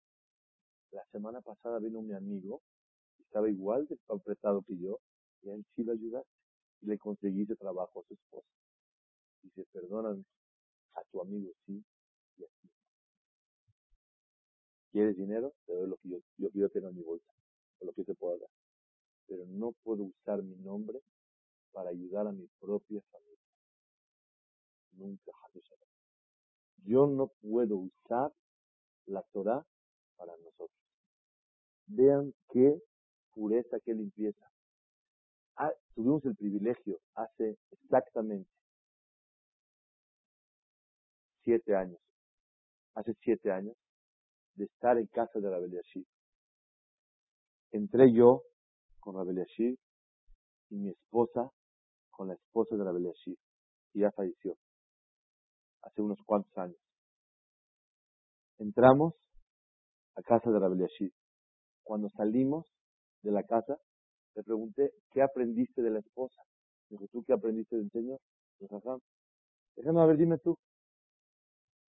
la semana pasada vino mi amigo, estaba igual de apretado que yo, y a él sí lo ayudaste. Y le conseguiste trabajo a su esposa. Dice, perdóname, a tu amigo sí, y a ti. ¿Quieres dinero? Te doy lo que yo, yo, tengo en mi bolsa, o lo que te puedo dar. Pero no puedo usar mi nombre para ayudar a mi propia familia. Nunca, Yo no puedo usar la Torah para nosotros. Vean qué pureza, qué limpieza. Ah, tuvimos el privilegio hace exactamente siete años, hace siete años, de estar en casa de Rabel Yashir. Entré yo con Rabel Yashir y mi esposa con la esposa de Rabel Yashir, y ya falleció hace unos cuantos años. Entramos a casa de Rabel Yashir. Cuando salimos de la casa, le pregunté, ¿qué aprendiste de la esposa? Dijo, ¿tú qué aprendiste del Señor? Déjame ver, dime tú.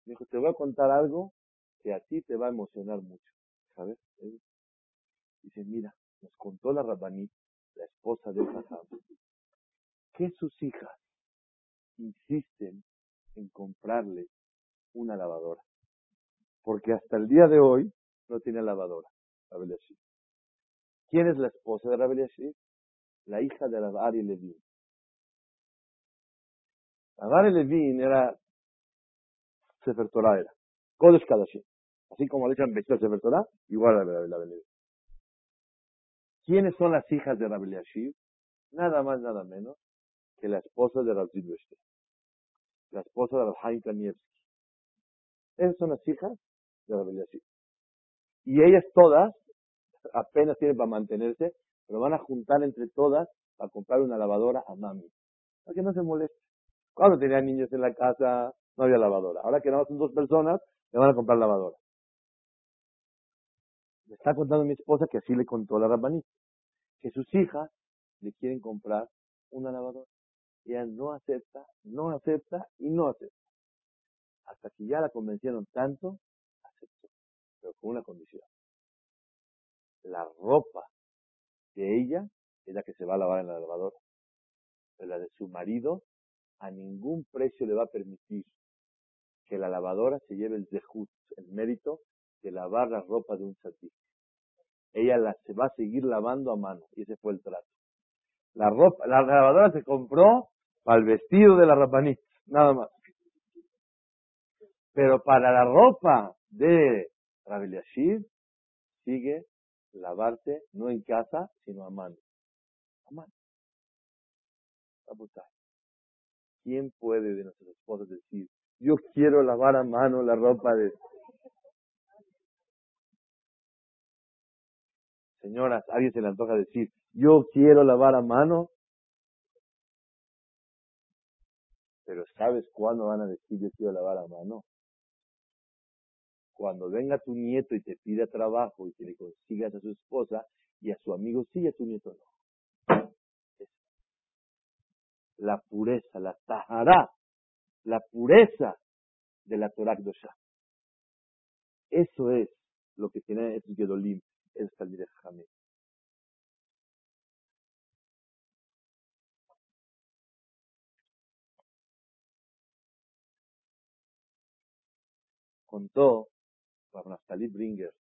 Dijo, te voy a contar algo que a ti te va a emocionar mucho. ¿Sabes? Dice, mira, nos contó la Rabbanit, la esposa de Jajam, que sus hijas insisten en comprarle una lavadora. Porque hasta el día de hoy no tiene lavadora, Rabel ¿Quién es la esposa de Rabel La hija de Rabbi Levin. Rabbi Levin era Sefer Torah era. Kodesh Kadashim. Así como le echan vestido Sefer Torah, igual a Rabbi Levin. ¿Quiénes son las hijas de Rabbi Yashir? Nada más, nada menos que la esposa de Rabbi Zilvestre. La esposa de Rabbi Kanievski. Esas son las hijas de Rabbi Yashir. Y ellas todas apenas tienen para mantenerse, pero van a juntar entre todas para comprar una lavadora a mami. Para que no se moleste. Cuando tenía niños en la casa, no había lavadora. Ahora que nada más son dos personas, le van a comprar lavadora. Me está contando mi esposa que así le contó la rabanita. Que sus hijas le quieren comprar una lavadora. Ella no acepta, no acepta y no acepta. Hasta que ya la convencieron tanto, aceptó. Pero con una condición la ropa de ella es la que se va a lavar en la lavadora. Pero la de su marido a ningún precio le va a permitir que la lavadora se lleve el dejut, el mérito de lavar la ropa de un satí. Ella la, se va a seguir lavando a mano y ese fue el trato. La ropa, la lavadora se compró para el vestido de la rapaní, nada más. Pero para la ropa de Rabbi sigue lavarte no en casa, sino a mano. A mano. ¿Quién puede de nuestros esposos decir, yo quiero lavar a mano la ropa de... Señoras, alguien se le antoja decir, yo quiero lavar a mano. Pero ¿sabes cuándo van a decir yo quiero lavar a mano? Cuando venga tu nieto y te pida trabajo y que le consigas a su esposa y a su amigo, sí, a tu nieto no. La pureza, la tajará, la pureza de la Torah Dosha. Eso es lo que tiene el Gedolim, el Talmideh Jamé. Contó para Naftali Bringer,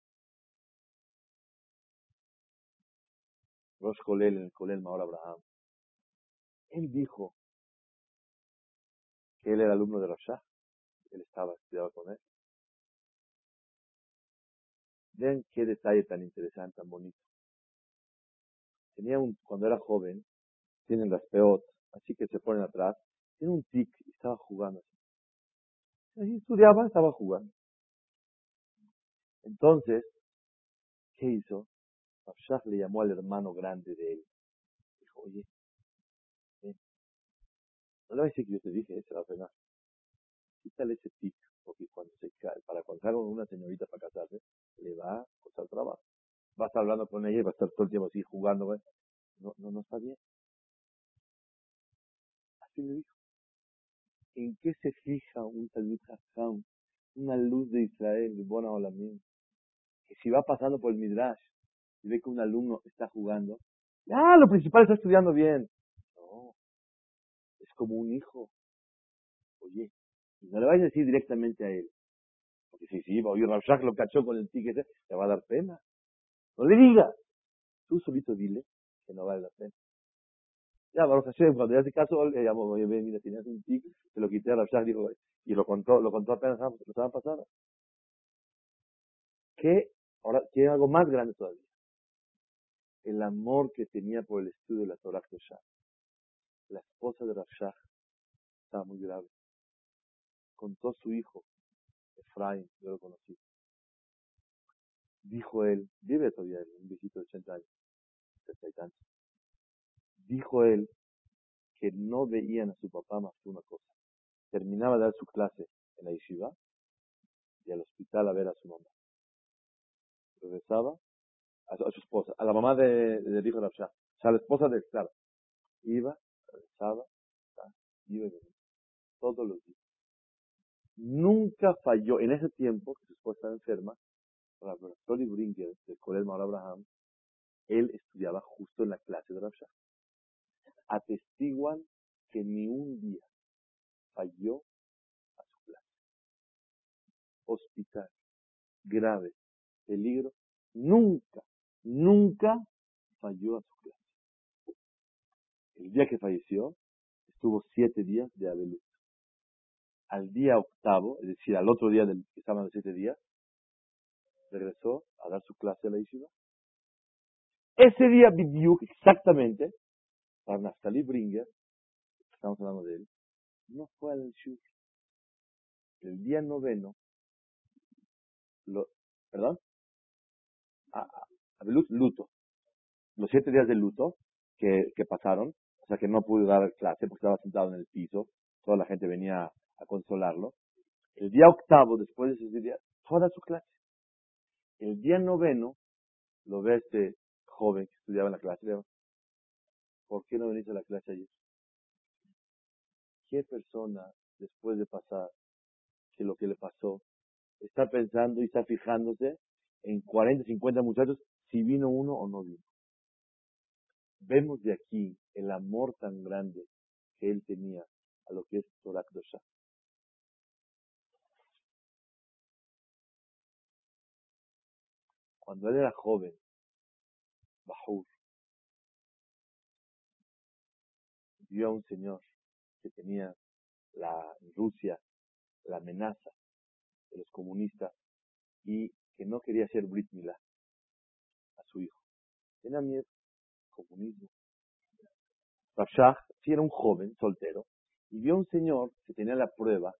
Rosh Kolel en el Kolel Maor Abraham. Él dijo que él era alumno de Roshah, él estaba estudiado con él. Vean qué detalle tan interesante, tan bonito. Tenía un, cuando era joven, tienen las peot, así que se ponen atrás, tiene un tic y estaba jugando así. Estudiaba, estaba jugando. Entonces, ¿qué hizo? Abshah le llamó al hermano grande de él. Dijo, oye, No decir que yo te dije, se va a frenar. Quítale ese tic, porque cuando se cae, para con una señorita para casarse, le va a costar trabajo. Va a estar hablando con ella y va a estar todo el tiempo así jugando. No, no, no está bien. Así le dijo. ¿En qué se fija un Talmud Hassam? Una luz de Israel, de Bona Olamim. Que si va pasando por el Midrash y ve que un alumno está jugando, ah, lo principal está estudiando bien. Es como un hijo. Oye, no le vayas a decir directamente a él. Porque si sí, oye, Rabshak lo cachó con el ticket, te va a dar pena. No le digas. Tú solito dile que no vale la pena. Ya, Baruch Hashem, cuando ya se casó, le llamó, oye, mira, tenías un tic, se lo quité a Rabshak, dijo, y lo contó, lo contó apenas la semana pasada. ¿Qué? Ahora, tiene algo más grande todavía. El amor que tenía por el estudio de la Torah Shah. La esposa de Rabshah estaba muy grave. Contó a su hijo, Efraín, yo lo conocí. Dijo él, vive todavía él, un viejito de 80 años, 70 y tantos dijo él que no veían a su papá más que una cosa. Terminaba de dar su clase en la yeshiva y al hospital a ver a su mamá. Regresaba a su, esposa, a la mamá de, del hijo de Rabshah, o sea, a la esposa de claro. Iba, Todos los días. Nunca falló, en ese tiempo que su esposa estaba enferma, Tony Brinker, del Colegio Abraham, él estudiaba justo en la clase de Rabshah atestiguan que ni un día falló a su clase. Hospital, grave, peligro, nunca, nunca falló a su clase. El día que falleció, estuvo siete días de Abelú. Al día octavo, es decir, al otro día del que estaban los siete días, regresó a dar su clase a la isla. Ese día vivió exactamente para Naftali Bringer, estamos hablando de él, no fue al Shur. El día noveno, lo, ¿perdón? A, a, luto. Los siete días de luto que, que pasaron, sea que no pude dar clase porque estaba sentado en el piso, toda la gente venía a consolarlo. El día octavo, después de ese día, fue a dar su clase. El día noveno, lo ve este joven que estudiaba en la clase, le ¿por qué no veniste a la clase ayer? ¿Qué persona, después de pasar que lo que le pasó, está pensando y está fijándose en 40, 50 muchachos si vino uno o no vino? Vemos de aquí el amor tan grande que él tenía a lo que es Torah Dosha. Cuando él era joven, Bahur, vio a un señor que tenía la Rusia la amenaza de los comunistas y que no quería hacer Brit Milá a su hijo. Tenía miedo, comunismo. Rashah, si era un joven soltero, y vio a un señor que tenía la prueba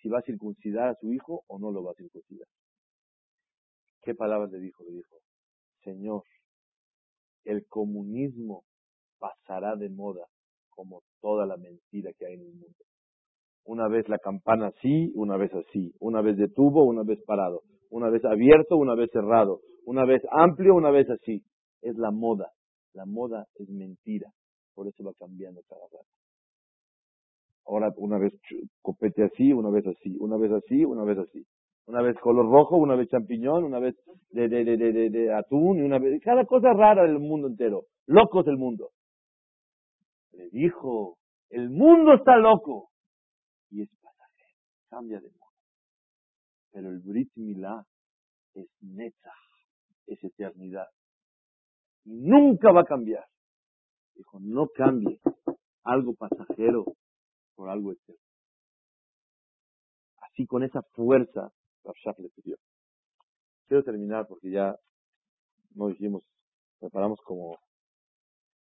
si va a circuncidar a su hijo o no lo va a circuncidar. ¿Qué palabras le dijo? Le dijo, Señor, el comunismo pasará de moda como toda la mentira que hay en el mundo. Una vez la campana así, una vez así, una vez de tubo, una vez parado, una vez abierto, una vez cerrado, una vez amplio, una vez así. Es la moda. La moda es mentira. Por eso va cambiando cada rato. Ahora una vez copete así, una vez así, una vez así, una vez así. Una vez color rojo, una vez champiñón, una vez de, de, de, de, de atún, y una vez... Cada cosa rara del mundo entero. Locos del mundo le dijo, el mundo está loco y es pasajero, cambia de modo. Pero el Brit Milá es neta, es eternidad. Nunca va a cambiar. Dijo, no cambie algo pasajero por algo eterno. Así con esa fuerza, Rafshaf le pidió. Quiero terminar porque ya no dijimos, preparamos como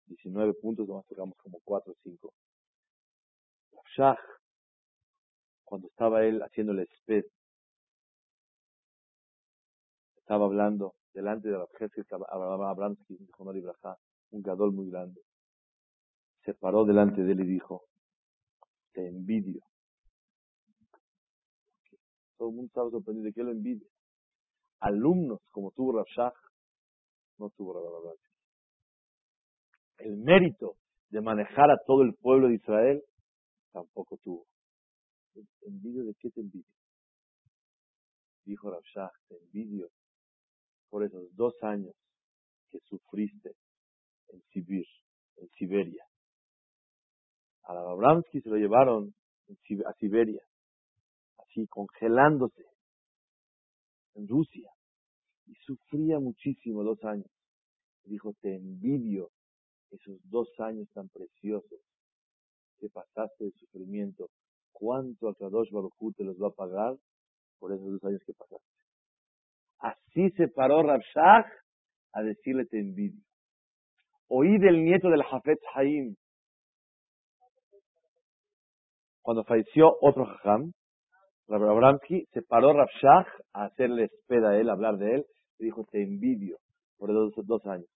19 puntos, nomás tocamos como 4 o 5. Shah, cuando estaba él haciendo el esped, estaba hablando delante de estaba hablando un gadol muy grande. Se paró delante de él y dijo, te envidio. Todo el mundo estaba sorprendido de que lo envidia. Alumnos como tuvo Rav no tuvo Rav El mérito de manejar a todo el pueblo de Israel tampoco tuvo. ¿Envidio de qué te envidio? Dijo Rav te envidio por esos dos años que sufriste en Sibir, en Siberia. A se lo llevaron a Siberia, así congelándose en Rusia, y sufría muchísimo dos años. Dijo, te envidio esos dos años tan preciosos que pasaste de sufrimiento. ¿Cuánto a Kadosh Baruj te los va a pagar por esos dos años que pasaste? Así se paró Rabshah a decirle te envidio. Oí del nieto del Jafet Haim, cuando falleció otro Jajam, Rabbi Abramsky, se paró Rabshah a hacerle espera a él, a hablar de él, y dijo, te envidio por dos, dos años.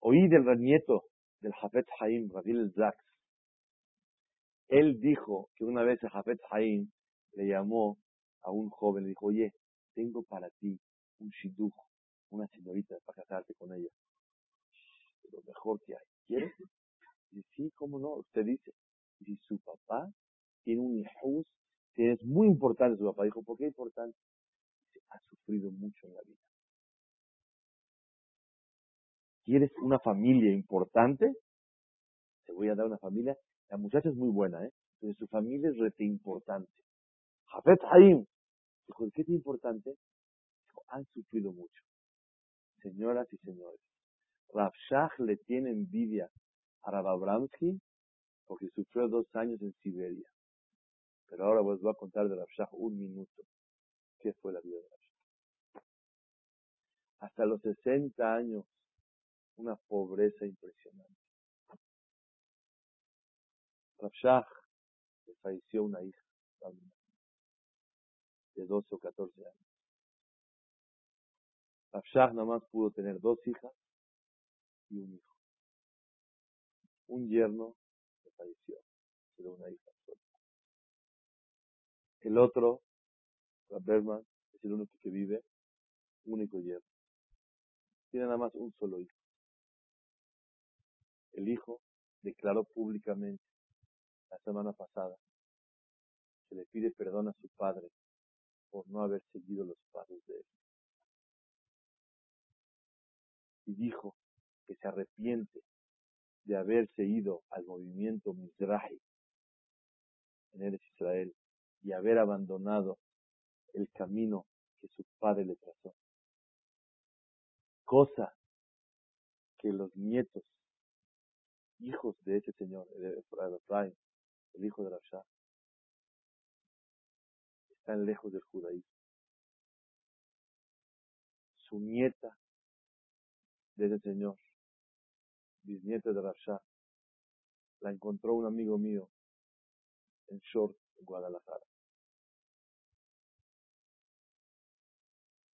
Oí del nieto del Jafet Haim, Rabil Zaks, él dijo que una vez el Jafet Haim le llamó a un joven, le dijo, oye, tengo para ti un shidduch, una señorita para casarte con ella. Lo mejor que hay. ¿Quieres? Dice, sí, cómo no, usted dice. Y su papá tiene un hijo que es muy importante su papá. Dijo, ¿por qué importante? Dice, ha sufrido mucho en la vida. ¿Quieres una familia importante? Te voy a dar una familia. La muchacha es muy buena, ¿eh? Pero su familia es rete importante. Jafet Haim. Dijo, ¿qué es importante? Dijo, han sufrido mucho. Señoras y señores, Rav le tiene envidia a Rav Abramsky porque sufrió dos años en Siberia. Pero ahora os voy a contar de Rav un minuto. ¿Qué fue la vida de Rav Hasta los 60 años, una pobreza impresionante. Rav le falleció una hija de 12 o 14 años. Rav nada más pudo tener dos hijas y un hijo. Un yerno falleció, pero una hija El otro, Berman, es el único que vive, único yerno. Tiene nada más un solo hijo. El hijo declaró públicamente la semana pasada que le pide perdón a su padre por no haber seguido los pasos de él. Y dijo que se arrepiente de haberse ido al movimiento Mizrahi en Eres Israel y haber abandonado el camino que su padre le trazó. Cosa que los nietos, hijos de ese señor, el, el hijo de Rashad, están lejos del judaísmo. Su nieta de ese señor, bisnieta de Rasha, la encontró un amigo mío en Short, en Guadalajara.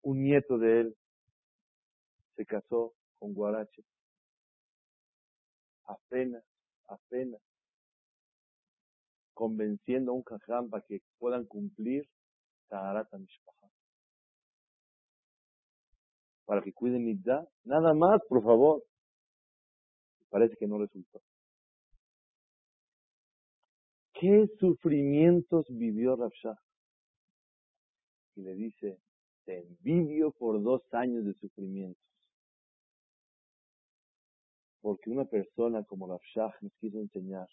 Un nieto de él se casó con Guarache. Apenas, apenas, convenciendo a un caján para que puedan cumplir Taharata Mishpaha para que cuiden Nidda. Nada más, por favor. Parece que no resultó. ¿Qué sufrimientos vivió Rabshah? Y le dice, te envidio por dos años de sufrimientos. Porque una persona como Rabshah nos quiso enseñar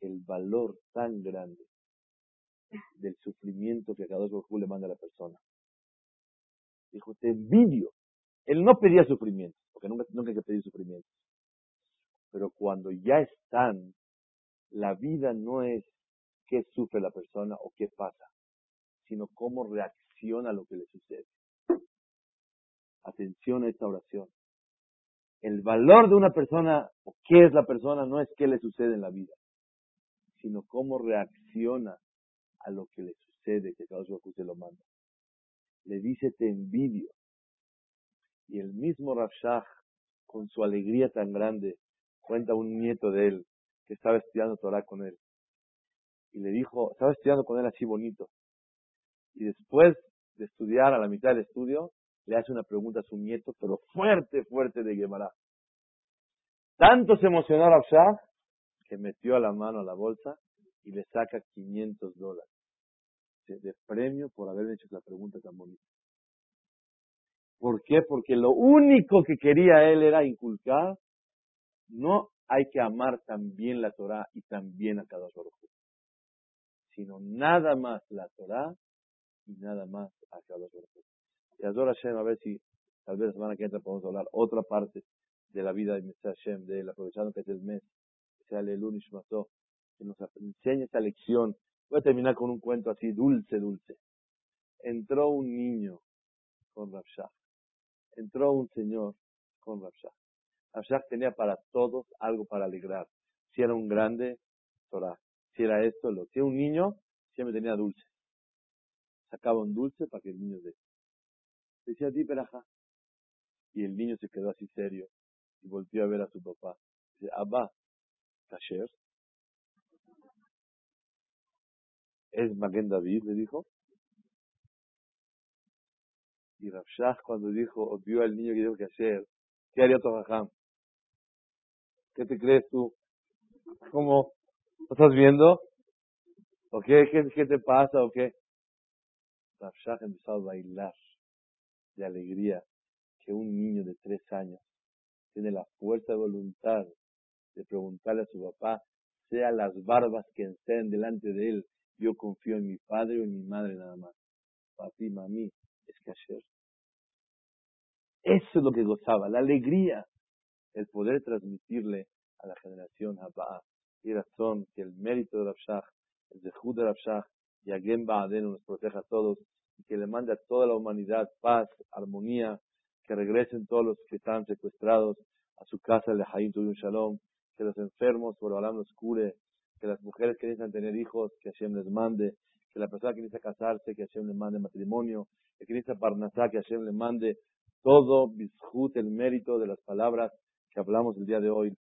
el valor tan grande del sufrimiento que cada dos le manda a la persona. Dijo, te envidio él no pedía sufrimiento, porque nunca, nunca hay pedir sufrimiento. Pero cuando ya están, la vida no es qué sufre la persona o qué pasa, sino cómo reacciona a lo que le sucede. Atención a esta oración. El valor de una persona o qué es la persona no es qué le sucede en la vida, sino cómo reacciona a lo que le sucede, que cada uno lo manda. Le dice te envidio, y el mismo Rafshah, con su alegría tan grande, cuenta un nieto de él que estaba estudiando Torah con él. y le dijo, estaba estudiando con él así bonito. Y después de estudiar, a la mitad del estudio, le hace una pregunta a su nieto, pero fuerte, fuerte de Gemara. Tanto se emocionó Rabshah que metió la mano a la bolsa y le saca 500 dólares de premio por haber hecho esa pregunta tan bonita. ¿Por qué? Porque lo único que quería él era inculcar, no hay que amar también la Torah y también a cada Baruj sino nada más la Torah y nada más a cada Baruj Y Azor Hashem, a ver si tal vez la semana que entra podemos hablar otra parte de la vida de Mr. Hashem, de él, aprovechando que es el mes, que sea el Mató, que nos enseñe esta lección. Voy a terminar con un cuento así, dulce, dulce. Entró un niño con Rabshah entró un señor con Rabshah. Rabshah tenía para todos algo para alegrar. Si era un grande, Torah. Si era esto, lo. Si era un niño, siempre tenía dulce. Sacaba un dulce para que el niño dé. Decía, di peraja. Y el niño se quedó así serio y volvió a ver a su papá. Dice, Abba, kasher. ¿Es Maguen David? Le dijo. Y Rabshah cuando dijo, vio al niño que dijo que hacer, ¿qué haría tu ¿Qué te crees tú? ¿Cómo? ¿Lo estás viendo? ¿O qué, qué, te pasa o qué? Rabshah empezó a bailar de alegría que un niño de tres años tiene la fuerza de voluntad de preguntarle a su papá, sea las barbas que estén delante de él, yo confío en mi padre o en mi madre nada más. Papi, mami, es kasher. Eso es lo que gozaba, la alegría, el poder transmitirle a la generación Habaa. Y razón que el mérito de Rabshah, el Zehud de Rabshah, y Agem Ba'adenu nos proteja a todos y que le mande a toda la humanidad paz, armonía, que regresen todos los que están secuestrados a su casa, el Haim un Shalom, que los enfermos por Olam los cure, que las mujeres que necesitan tener hijos, que Hashem les mande, que la persona que necesita casarse, que Hashem le mande matrimonio, que necesita parnasá, que Hashem le mande todo, bizhut, el mérito de las palabras que hablamos el día de hoy.